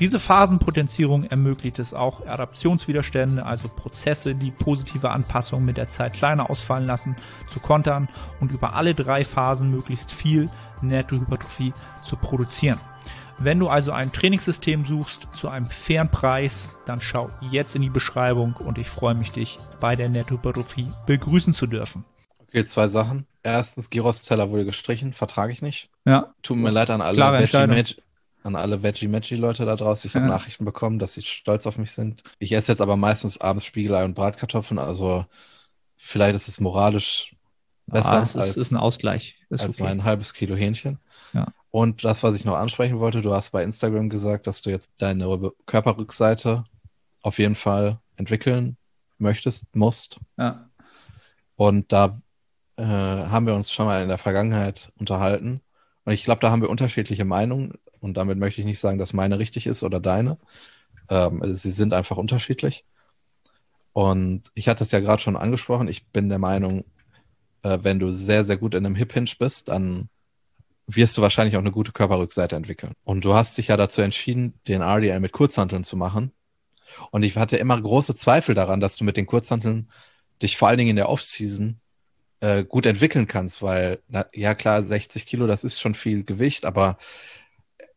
A: Diese Phasenpotenzierung ermöglicht es auch, Adaptionswiderstände, also Prozesse, die positive Anpassungen mit der Zeit kleiner ausfallen lassen, zu kontern und über alle drei Phasen möglichst viel Nettohypertrophie zu produzieren. Wenn du also ein Trainingssystem suchst zu einem fairen Preis, dann schau jetzt in die Beschreibung und ich freue mich, dich bei der Nettohypertrophie begrüßen zu dürfen.
B: Okay, zwei Sachen. Erstens, Giros Zeller wurde gestrichen, vertrage ich nicht.
C: Ja.
B: Tut mir leid an alle Veggie an alle Veggie-Maggi-Leute da draußen. Ich habe Nachrichten bekommen, dass sie stolz auf mich sind. Ich esse jetzt aber meistens abends Spiegelei und Bratkartoffeln, also vielleicht ist es moralisch besser
C: ah, es ist, als, ist ein Ausgleich.
B: Ist als okay. mein halbes Kilo Hähnchen. Ja. Und das, was ich noch ansprechen wollte, du hast bei Instagram gesagt, dass du jetzt deine Körperrückseite auf jeden Fall entwickeln möchtest, musst.
C: Ja.
B: Und da äh, haben wir uns schon mal in der Vergangenheit unterhalten. Und ich glaube, da haben wir unterschiedliche Meinungen. Und damit möchte ich nicht sagen, dass meine richtig ist oder deine. Ähm, sie sind einfach unterschiedlich. Und ich hatte es ja gerade schon angesprochen. Ich bin der Meinung, äh, wenn du sehr, sehr gut in einem Hip Hinge bist, dann wirst du wahrscheinlich auch eine gute Körperrückseite entwickeln. Und du hast dich ja dazu entschieden, den RDL mit Kurzhanteln zu machen. Und ich hatte immer große Zweifel daran, dass du mit den Kurzhanteln dich vor allen Dingen in der Offseason äh, gut entwickeln kannst, weil, na, ja klar, 60 Kilo, das ist schon viel Gewicht, aber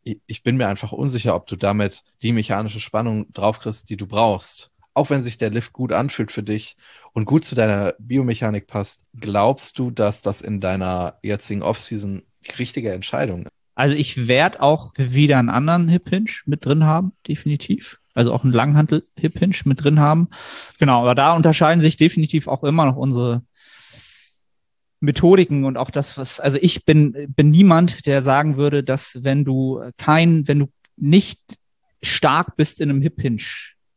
B: ich bin mir einfach unsicher, ob du damit die mechanische Spannung draufkriegst, die du brauchst. Auch wenn sich der Lift gut anfühlt für dich und gut zu deiner Biomechanik passt, glaubst du, dass das in deiner jetzigen Offseason richtige Entscheidung ist?
C: Also ich werde auch wieder einen anderen Hip Hinge mit drin haben, definitiv. Also auch einen Langhantel Hip Hinge mit drin haben. Genau, aber da unterscheiden sich definitiv auch immer noch unsere Methodiken und auch das, was, also ich bin, bin niemand, der sagen würde, dass wenn du kein, wenn du nicht stark bist in einem Hip Hinge,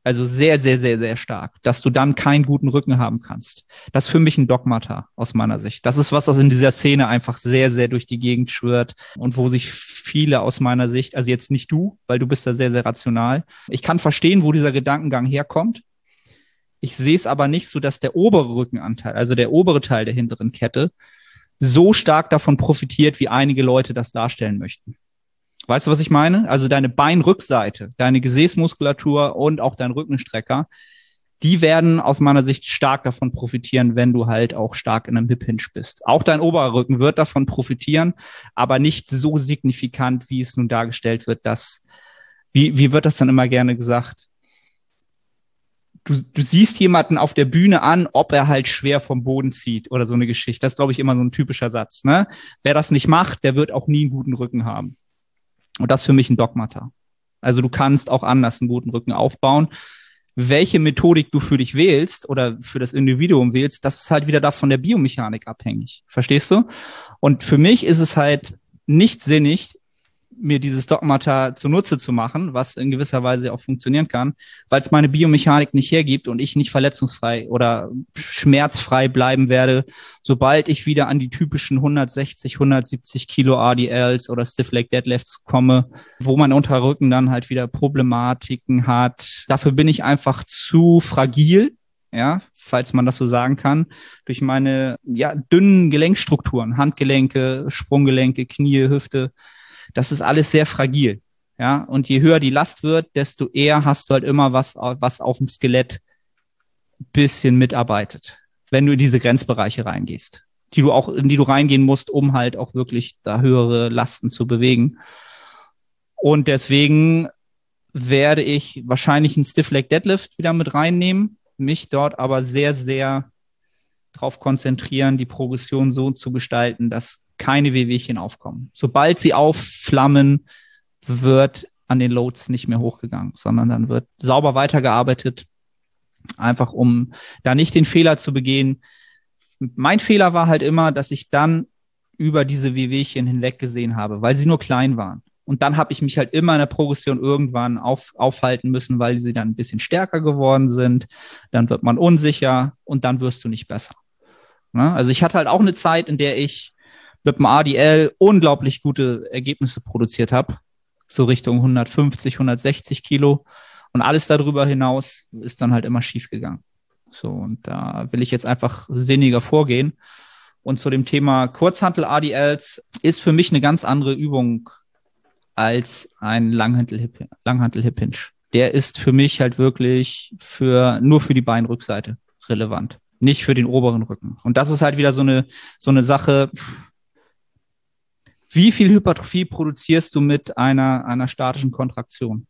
C: also sehr, sehr, sehr, sehr stark, dass du dann keinen guten Rücken haben kannst. Das ist für mich ein Dogmata aus meiner Sicht. Das ist was, was in dieser Szene einfach sehr, sehr durch die Gegend schwört und wo sich viele aus meiner Sicht, also jetzt nicht du, weil du bist da sehr, sehr rational. Ich kann verstehen, wo dieser Gedankengang herkommt. Ich sehe es aber nicht so, dass der obere Rückenanteil, also der obere Teil der hinteren Kette, so stark davon profitiert, wie einige Leute das darstellen möchten. Weißt du, was ich meine? Also deine Beinrückseite, deine Gesäßmuskulatur und auch dein Rückenstrecker, die werden aus meiner Sicht stark davon profitieren, wenn du halt auch stark in einem Hip Hinge bist. Auch dein Oberrücken wird davon profitieren, aber nicht so signifikant, wie es nun dargestellt wird, dass, wie, wie wird das dann immer gerne gesagt? Du, du siehst jemanden auf der Bühne an, ob er halt schwer vom Boden zieht oder so eine Geschichte. Das ist, glaube ich, immer so ein typischer Satz. Ne? Wer das nicht macht, der wird auch nie einen guten Rücken haben. Und das ist für mich ein Dogmata. Also du kannst auch anders einen guten Rücken aufbauen. Welche Methodik du für dich wählst oder für das Individuum wählst, das ist halt wieder da von der Biomechanik abhängig. Verstehst du? Und für mich ist es halt nicht sinnig, mir dieses Dogmata zunutze zu machen, was in gewisser Weise auch funktionieren kann, weil es meine Biomechanik nicht hergibt und ich nicht verletzungsfrei oder schmerzfrei bleiben werde, sobald ich wieder an die typischen 160, 170 Kilo RDLs oder Stiff Leg Deadlifts komme, wo mein Unterrücken dann halt wieder Problematiken hat. Dafür bin ich einfach zu fragil ja, falls man das so sagen kann, durch meine ja, dünnen Gelenkstrukturen, Handgelenke, Sprunggelenke, Knie, Hüfte, das ist alles sehr fragil. Ja, und je höher die Last wird, desto eher hast du halt immer was, was auf dem Skelett bisschen mitarbeitet, wenn du in diese Grenzbereiche reingehst, die du auch, in die du reingehen musst, um halt auch wirklich da höhere Lasten zu bewegen. Und deswegen werde ich wahrscheinlich einen Stiff Leg Deadlift wieder mit reinnehmen, mich dort aber sehr, sehr darauf konzentrieren, die Progression so zu gestalten, dass keine Wehwehchen aufkommen. Sobald sie aufflammen, wird an den Loads nicht mehr hochgegangen, sondern dann wird sauber weitergearbeitet, einfach um da nicht den Fehler zu begehen. Mein Fehler war halt immer, dass ich dann über diese Wehwehchen hinweg gesehen habe, weil sie nur klein waren. Und dann habe ich mich halt immer in der Progression irgendwann auf, aufhalten müssen, weil sie dann ein bisschen stärker geworden sind. Dann wird man unsicher und dann wirst du nicht besser. Ne? Also ich hatte halt auch eine Zeit, in der ich mit dem ADL unglaublich gute Ergebnisse produziert habe. So Richtung 150, 160 Kilo. Und alles darüber hinaus ist dann halt immer schief gegangen. So, und da will ich jetzt einfach sinniger vorgehen. Und zu dem Thema Kurzhantel ADLs ist für mich eine ganz andere Übung als ein Langhantel-Hip Langhantel Hinge. Der ist für mich halt wirklich für, nur für die Beinrückseite relevant, nicht für den oberen Rücken. Und das ist halt wieder so eine, so eine Sache. Wie viel Hypertrophie produzierst du mit einer, einer statischen Kontraktion?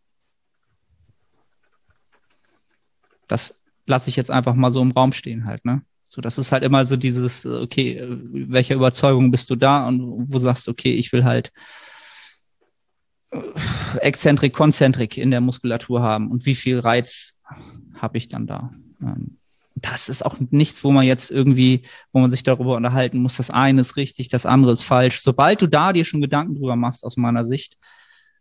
C: Das lasse ich jetzt einfach mal so im Raum stehen halt, ne? So, das ist halt immer so dieses, okay, welcher Überzeugung bist du da und wo sagst du, okay, ich will halt Exzentrik, Konzentrik in der Muskulatur haben und wie viel Reiz habe ich dann da. Ähm, das ist auch nichts, wo man jetzt irgendwie, wo man sich darüber unterhalten muss, das eine ist richtig, das andere ist falsch. Sobald du da dir schon Gedanken drüber machst, aus meiner Sicht,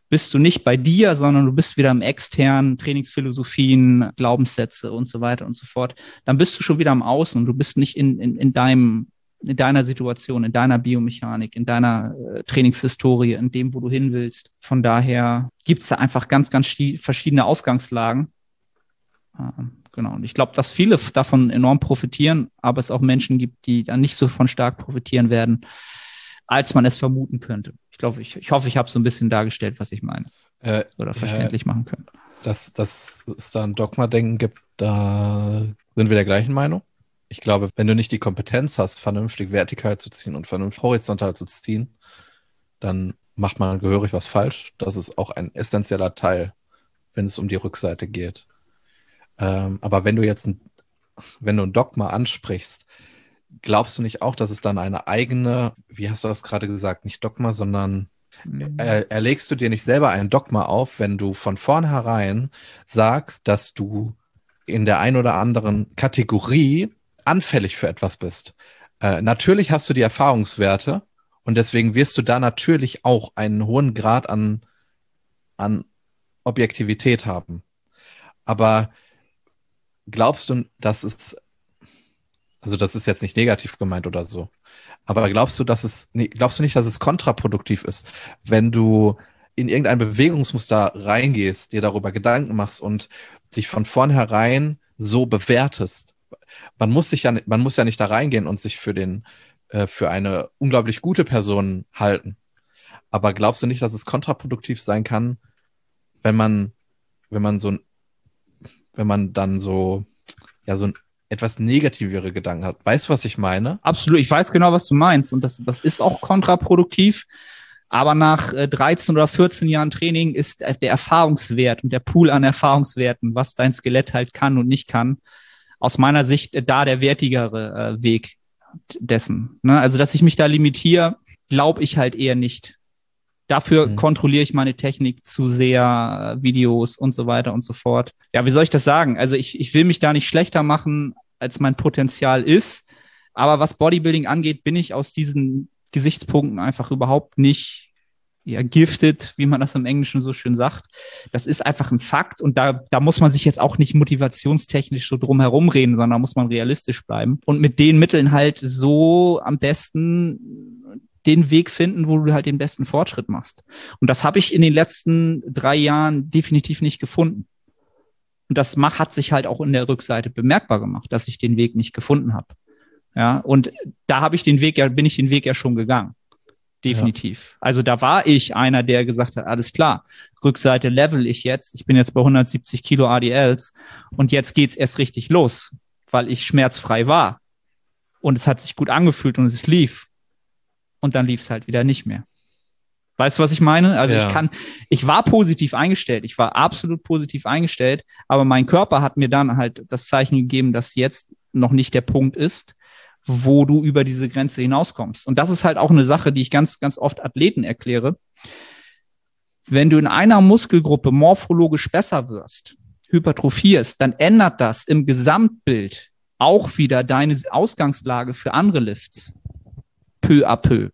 C: bist du nicht bei dir, sondern du bist wieder im externen Trainingsphilosophien, Glaubenssätze und so weiter und so fort. Dann bist du schon wieder am Außen und du bist nicht in, in, in deinem in deiner Situation, in deiner Biomechanik, in deiner äh, Trainingshistorie, in dem, wo du hin willst. Von daher gibt es da einfach ganz, ganz verschiedene Ausgangslagen. Ähm, genau. Und ich glaube, dass viele davon enorm profitieren, aber es auch Menschen gibt, die da nicht so von stark profitieren werden, als man es vermuten könnte. Ich glaube, ich, ich hoffe, ich habe so ein bisschen dargestellt, was ich meine. Äh, Oder verständlich äh, machen können.
B: Dass, dass es da ein Dogma-Denken gibt, da sind wir der gleichen Meinung. Ich glaube, wenn du nicht die Kompetenz hast, vernünftig vertikal zu ziehen und vernünftig horizontal zu ziehen, dann macht man gehörig was falsch. Das ist auch ein essentieller Teil, wenn es um die Rückseite geht. Ähm, aber wenn du jetzt ein, wenn du ein Dogma ansprichst, glaubst du nicht auch, dass es dann eine eigene, wie hast du das gerade gesagt, nicht Dogma, sondern mhm. er, erlegst du dir nicht selber ein Dogma auf, wenn du von vornherein sagst, dass du in der ein oder anderen Kategorie anfällig für etwas bist. Äh, natürlich hast du die Erfahrungswerte und deswegen wirst du da natürlich auch einen hohen Grad an, an Objektivität haben. Aber glaubst du, dass es, also das ist jetzt nicht negativ gemeint oder so, aber glaubst du, dass es, glaubst du nicht, dass es kontraproduktiv ist, wenn du in irgendein Bewegungsmuster reingehst, dir darüber Gedanken machst und dich von vornherein so bewertest? man muss sich ja, man muss ja nicht da reingehen und sich für den, äh, für eine unglaublich gute Person halten. Aber glaubst du nicht, dass es kontraproduktiv sein kann, wenn man, wenn man so, wenn man dann so, ja, so ein etwas negativere Gedanken hat. Weißt du, was ich meine?
C: Absolut. Ich weiß genau, was du meinst. Und das, das ist auch kontraproduktiv. Aber nach äh, 13 oder 14 Jahren Training ist der Erfahrungswert und der Pool an Erfahrungswerten, was dein Skelett halt kann und nicht kann, aus meiner Sicht da der wertigere äh, Weg dessen. Ne? Also, dass ich mich da limitiere, glaube ich halt eher nicht. Dafür mhm. kontrolliere ich meine Technik zu sehr, äh, Videos und so weiter und so fort. Ja, wie soll ich das sagen? Also ich, ich will mich da nicht schlechter machen, als mein Potenzial ist. Aber was Bodybuilding angeht, bin ich aus diesen Gesichtspunkten einfach überhaupt nicht ja, gifted, wie man das im Englischen so schön sagt. Das ist einfach ein Fakt und da, da muss man sich jetzt auch nicht motivationstechnisch so drum herum reden, sondern da muss man realistisch bleiben und mit den Mitteln halt so am besten den Weg finden, wo du halt den besten Fortschritt machst. Und das habe ich in den letzten drei Jahren definitiv nicht gefunden. Und das hat sich halt auch in der Rückseite bemerkbar gemacht, dass ich den Weg nicht gefunden habe. Ja, und da habe ich den Weg ja, bin ich den Weg ja schon gegangen. Definitiv. Ja. Also da war ich einer, der gesagt hat, alles klar, Rückseite level ich jetzt. Ich bin jetzt bei 170 Kilo ADLs und jetzt geht's erst richtig los, weil ich schmerzfrei war. Und es hat sich gut angefühlt und es lief. Und dann lief es halt wieder nicht mehr. Weißt du, was ich meine? Also ja. ich kann, ich war positiv eingestellt. Ich war absolut positiv eingestellt, aber mein Körper hat mir dann halt das Zeichen gegeben, dass jetzt noch nicht der Punkt ist, wo du über diese Grenze hinauskommst. Und das ist halt auch eine Sache, die ich ganz, ganz oft Athleten erkläre. Wenn du in einer Muskelgruppe morphologisch besser wirst, hypertrophierst, dann ändert das im Gesamtbild auch wieder deine Ausgangslage für andere Lifts. Peu à peu.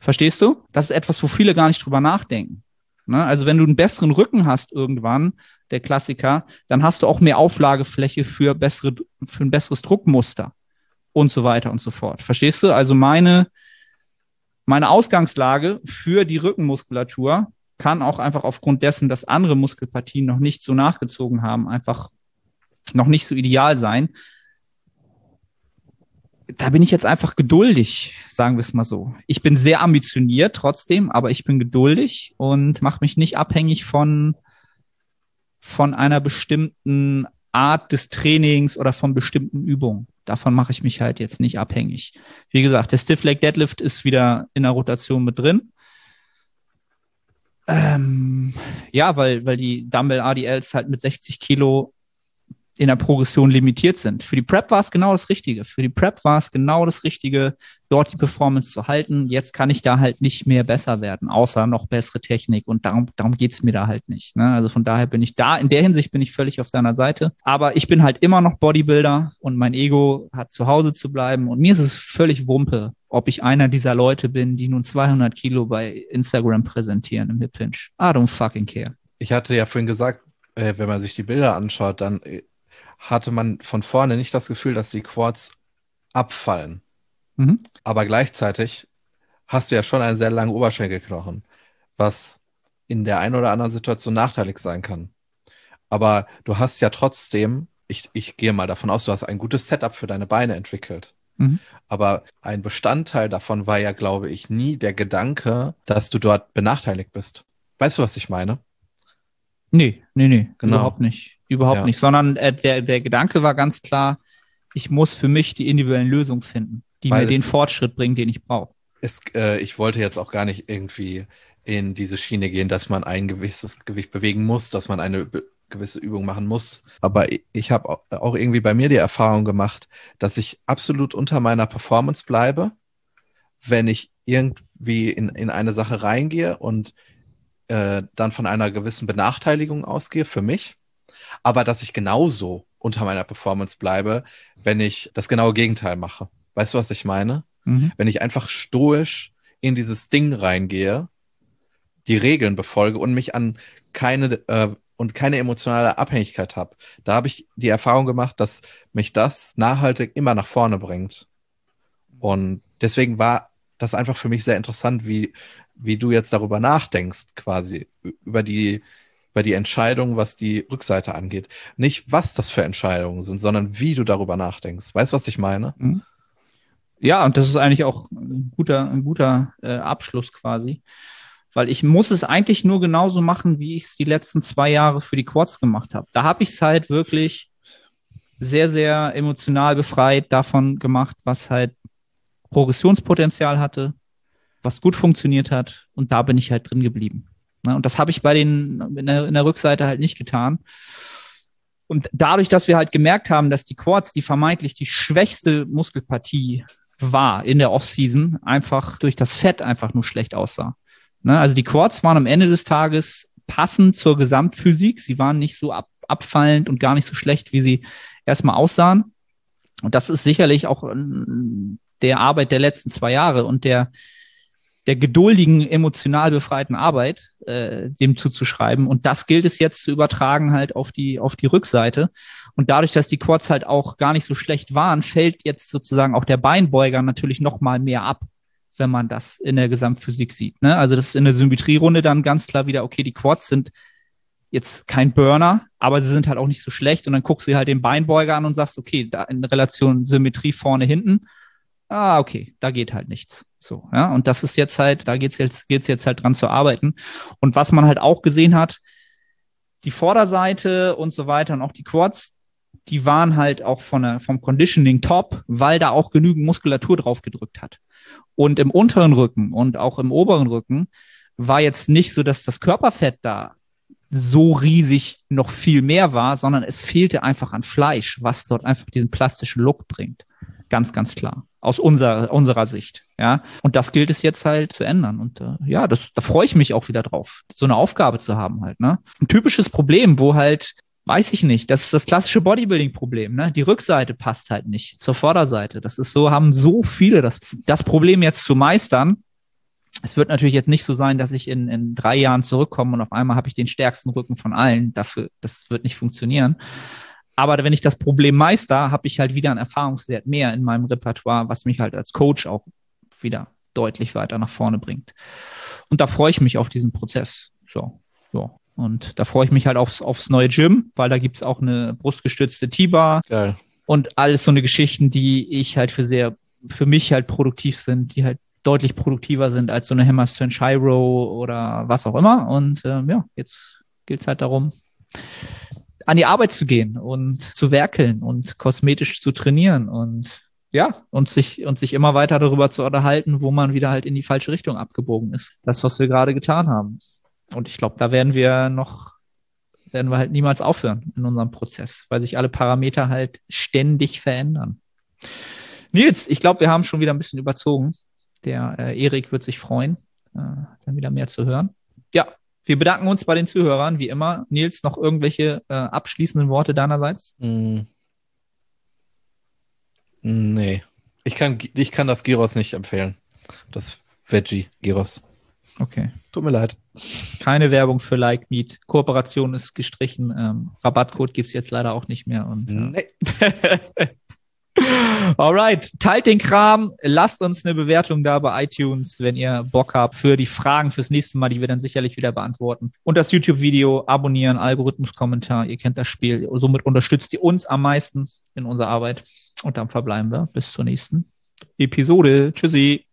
C: Verstehst du? Das ist etwas, wo viele gar nicht drüber nachdenken. Ne? Also wenn du einen besseren Rücken hast irgendwann, der Klassiker, dann hast du auch mehr Auflagefläche für bessere, für ein besseres Druckmuster und so weiter und so fort. Verstehst du? Also meine, meine Ausgangslage für die Rückenmuskulatur kann auch einfach aufgrund dessen, dass andere Muskelpartien noch nicht so nachgezogen haben, einfach noch nicht so ideal sein. Da bin ich jetzt einfach geduldig, sagen wir es mal so. Ich bin sehr ambitioniert trotzdem, aber ich bin geduldig und mache mich nicht abhängig von, von einer bestimmten Art des Trainings oder von bestimmten Übungen davon mache ich mich halt jetzt nicht abhängig. Wie gesagt, der Stiff Leg Deadlift ist wieder in der Rotation mit drin. Ähm, ja, weil, weil die Dumbbell ADLs halt mit 60 Kilo in der Progression limitiert sind. Für die Prep war es genau das Richtige. Für die Prep war es genau das Richtige, dort die Performance zu halten. Jetzt kann ich da halt nicht mehr besser werden, außer noch bessere Technik. Und darum, darum geht's mir da halt nicht. Ne? Also von daher bin ich da. In der Hinsicht bin ich völlig auf deiner Seite. Aber ich bin halt immer noch Bodybuilder und mein Ego hat zu Hause zu bleiben. Und mir ist es völlig Wumpe, ob ich einer dieser Leute bin, die nun 200 Kilo bei Instagram präsentieren im Hip Hinge. I don't fucking care.
B: Ich hatte ja vorhin gesagt, äh, wenn man sich die Bilder anschaut, dann äh, hatte man von vorne nicht das Gefühl, dass die Quads abfallen. Mhm. Aber gleichzeitig hast du ja schon einen sehr langen Oberschenkelknochen, was in der einen oder anderen Situation nachteilig sein kann. Aber du hast ja trotzdem, ich, ich gehe mal davon aus, du hast ein gutes Setup für deine Beine entwickelt. Mhm. Aber ein Bestandteil davon war ja, glaube ich, nie der Gedanke, dass du dort benachteiligt bist. Weißt du, was ich meine?
C: Nee, nee, nee, genau. überhaupt nicht. Überhaupt ja. nicht, sondern äh, der, der Gedanke war ganz klar, ich muss für mich die individuellen Lösungen finden, die Weil mir den Fortschritt bringen, den ich brauche.
B: Äh, ich wollte jetzt auch gar nicht irgendwie in diese Schiene gehen, dass man ein gewisses Gewicht bewegen muss, dass man eine gewisse Übung machen muss. Aber ich habe auch irgendwie bei mir die Erfahrung gemacht, dass ich absolut unter meiner Performance bleibe, wenn ich irgendwie in, in eine Sache reingehe und äh, dann von einer gewissen Benachteiligung ausgehe für mich, aber dass ich genauso unter meiner Performance bleibe, wenn ich das genaue Gegenteil mache. Weißt du, was ich meine? Mhm. Wenn ich einfach stoisch in dieses Ding reingehe, die Regeln befolge und mich an keine äh, und keine emotionale Abhängigkeit habe. Da habe ich die Erfahrung gemacht, dass mich das nachhaltig immer nach vorne bringt. Und deswegen war das einfach für mich sehr interessant, wie wie du jetzt darüber nachdenkst, quasi über die, über die Entscheidung, was die Rückseite angeht. Nicht, was das für Entscheidungen sind, sondern wie du darüber nachdenkst. Weißt du, was ich meine? Mhm.
C: Ja, und das ist eigentlich auch ein guter, ein guter äh, Abschluss quasi. Weil ich muss es eigentlich nur genauso machen, wie ich es die letzten zwei Jahre für die Quads gemacht habe. Da habe ich es halt wirklich sehr, sehr emotional befreit davon gemacht, was halt Progressionspotenzial hatte, was gut funktioniert hat und da bin ich halt drin geblieben. Ne? Und das habe ich bei den in der, in der Rückseite halt nicht getan. Und dadurch, dass wir halt gemerkt haben, dass die Quads, die vermeintlich die schwächste Muskelpartie war in der Offseason, einfach durch das Fett einfach nur schlecht aussah. Ne? Also die Quads waren am Ende des Tages passend zur Gesamtphysik. Sie waren nicht so ab, abfallend und gar nicht so schlecht, wie sie erstmal aussahen. Und das ist sicherlich auch der Arbeit der letzten zwei Jahre und der der geduldigen, emotional befreiten Arbeit äh, dem zuzuschreiben. Und das gilt es jetzt zu übertragen halt auf die, auf die Rückseite. Und dadurch, dass die Quads halt auch gar nicht so schlecht waren, fällt jetzt sozusagen auch der Beinbeuger natürlich noch mal mehr ab, wenn man das in der Gesamtphysik sieht. Ne? Also das ist in der Symmetrierunde dann ganz klar wieder, okay, die Quads sind jetzt kein Burner, aber sie sind halt auch nicht so schlecht. Und dann guckst du halt den Beinbeuger an und sagst, okay, da in Relation Symmetrie vorne, hinten. Ah, okay, da geht halt nichts. So, ja. Und das ist jetzt halt, da geht's jetzt, geht's jetzt halt dran zu arbeiten. Und was man halt auch gesehen hat, die Vorderseite und so weiter und auch die Quads, die waren halt auch von vom Conditioning top, weil da auch genügend Muskulatur drauf gedrückt hat. Und im unteren Rücken und auch im oberen Rücken war jetzt nicht so, dass das Körperfett da so riesig noch viel mehr war, sondern es fehlte einfach an Fleisch, was dort einfach diesen plastischen Look bringt. Ganz, ganz klar. Aus unserer, unserer Sicht. Ja. Und das gilt es jetzt halt zu ändern. Und äh, ja, das, da freue ich mich auch wieder drauf, so eine Aufgabe zu haben halt. Ne? Ein typisches Problem, wo halt Weiß ich nicht. Das ist das klassische Bodybuilding-Problem. Ne? Die Rückseite passt halt nicht zur Vorderseite. Das ist so, haben so viele das, das Problem jetzt zu meistern es wird natürlich jetzt nicht so sein, dass ich in, in drei Jahren zurückkomme und auf einmal habe ich den stärksten Rücken von allen. Dafür, das wird nicht funktionieren. Aber wenn ich das Problem meister, habe ich halt wieder einen Erfahrungswert mehr in meinem Repertoire, was mich halt als Coach auch wieder deutlich weiter nach vorne bringt. Und da freue ich mich auf diesen Prozess. So, so. Und da freue ich mich halt aufs, aufs neue Gym, weil da gibt's auch eine brustgestützte T-Bar.
B: Geil.
C: Und alles so eine Geschichten, die ich halt für sehr, für mich halt produktiv sind, die halt deutlich produktiver sind als so eine Hammerstone Shiro oder was auch immer. Und ähm, ja, jetzt gilt es halt darum, an die Arbeit zu gehen und zu werkeln und kosmetisch zu trainieren und ja, und sich, und sich immer weiter darüber zu unterhalten, wo man wieder halt in die falsche Richtung abgebogen ist. Das, was wir gerade getan haben. Und ich glaube, da werden wir noch, werden wir halt niemals aufhören in unserem Prozess, weil sich alle Parameter halt ständig verändern. Nils, ich glaube, wir haben schon wieder ein bisschen überzogen. Der äh, Erik wird sich freuen, äh, dann wieder mehr zu hören. Ja, wir bedanken uns bei den Zuhörern, wie immer. Nils, noch irgendwelche äh, abschließenden Worte deinerseits?
B: Mm. Nee. Ich kann, ich kann das Gyros nicht empfehlen. Das Veggie Gyros.
C: Okay.
B: Tut mir leid.
C: Keine Werbung für Like Meat. Kooperation ist gestrichen. Ähm, Rabattcode gibt's jetzt leider auch nicht mehr. Und, äh, nee. *laughs* Alright, teilt den Kram, lasst uns eine Bewertung da bei iTunes, wenn ihr Bock habt für die Fragen fürs nächste Mal, die wir dann sicherlich wieder beantworten. Und das YouTube-Video abonnieren, Algorithmus-Kommentar, ihr kennt das Spiel. Somit unterstützt ihr uns am meisten in unserer Arbeit. Und dann verbleiben wir bis zur nächsten Episode. Tschüssi.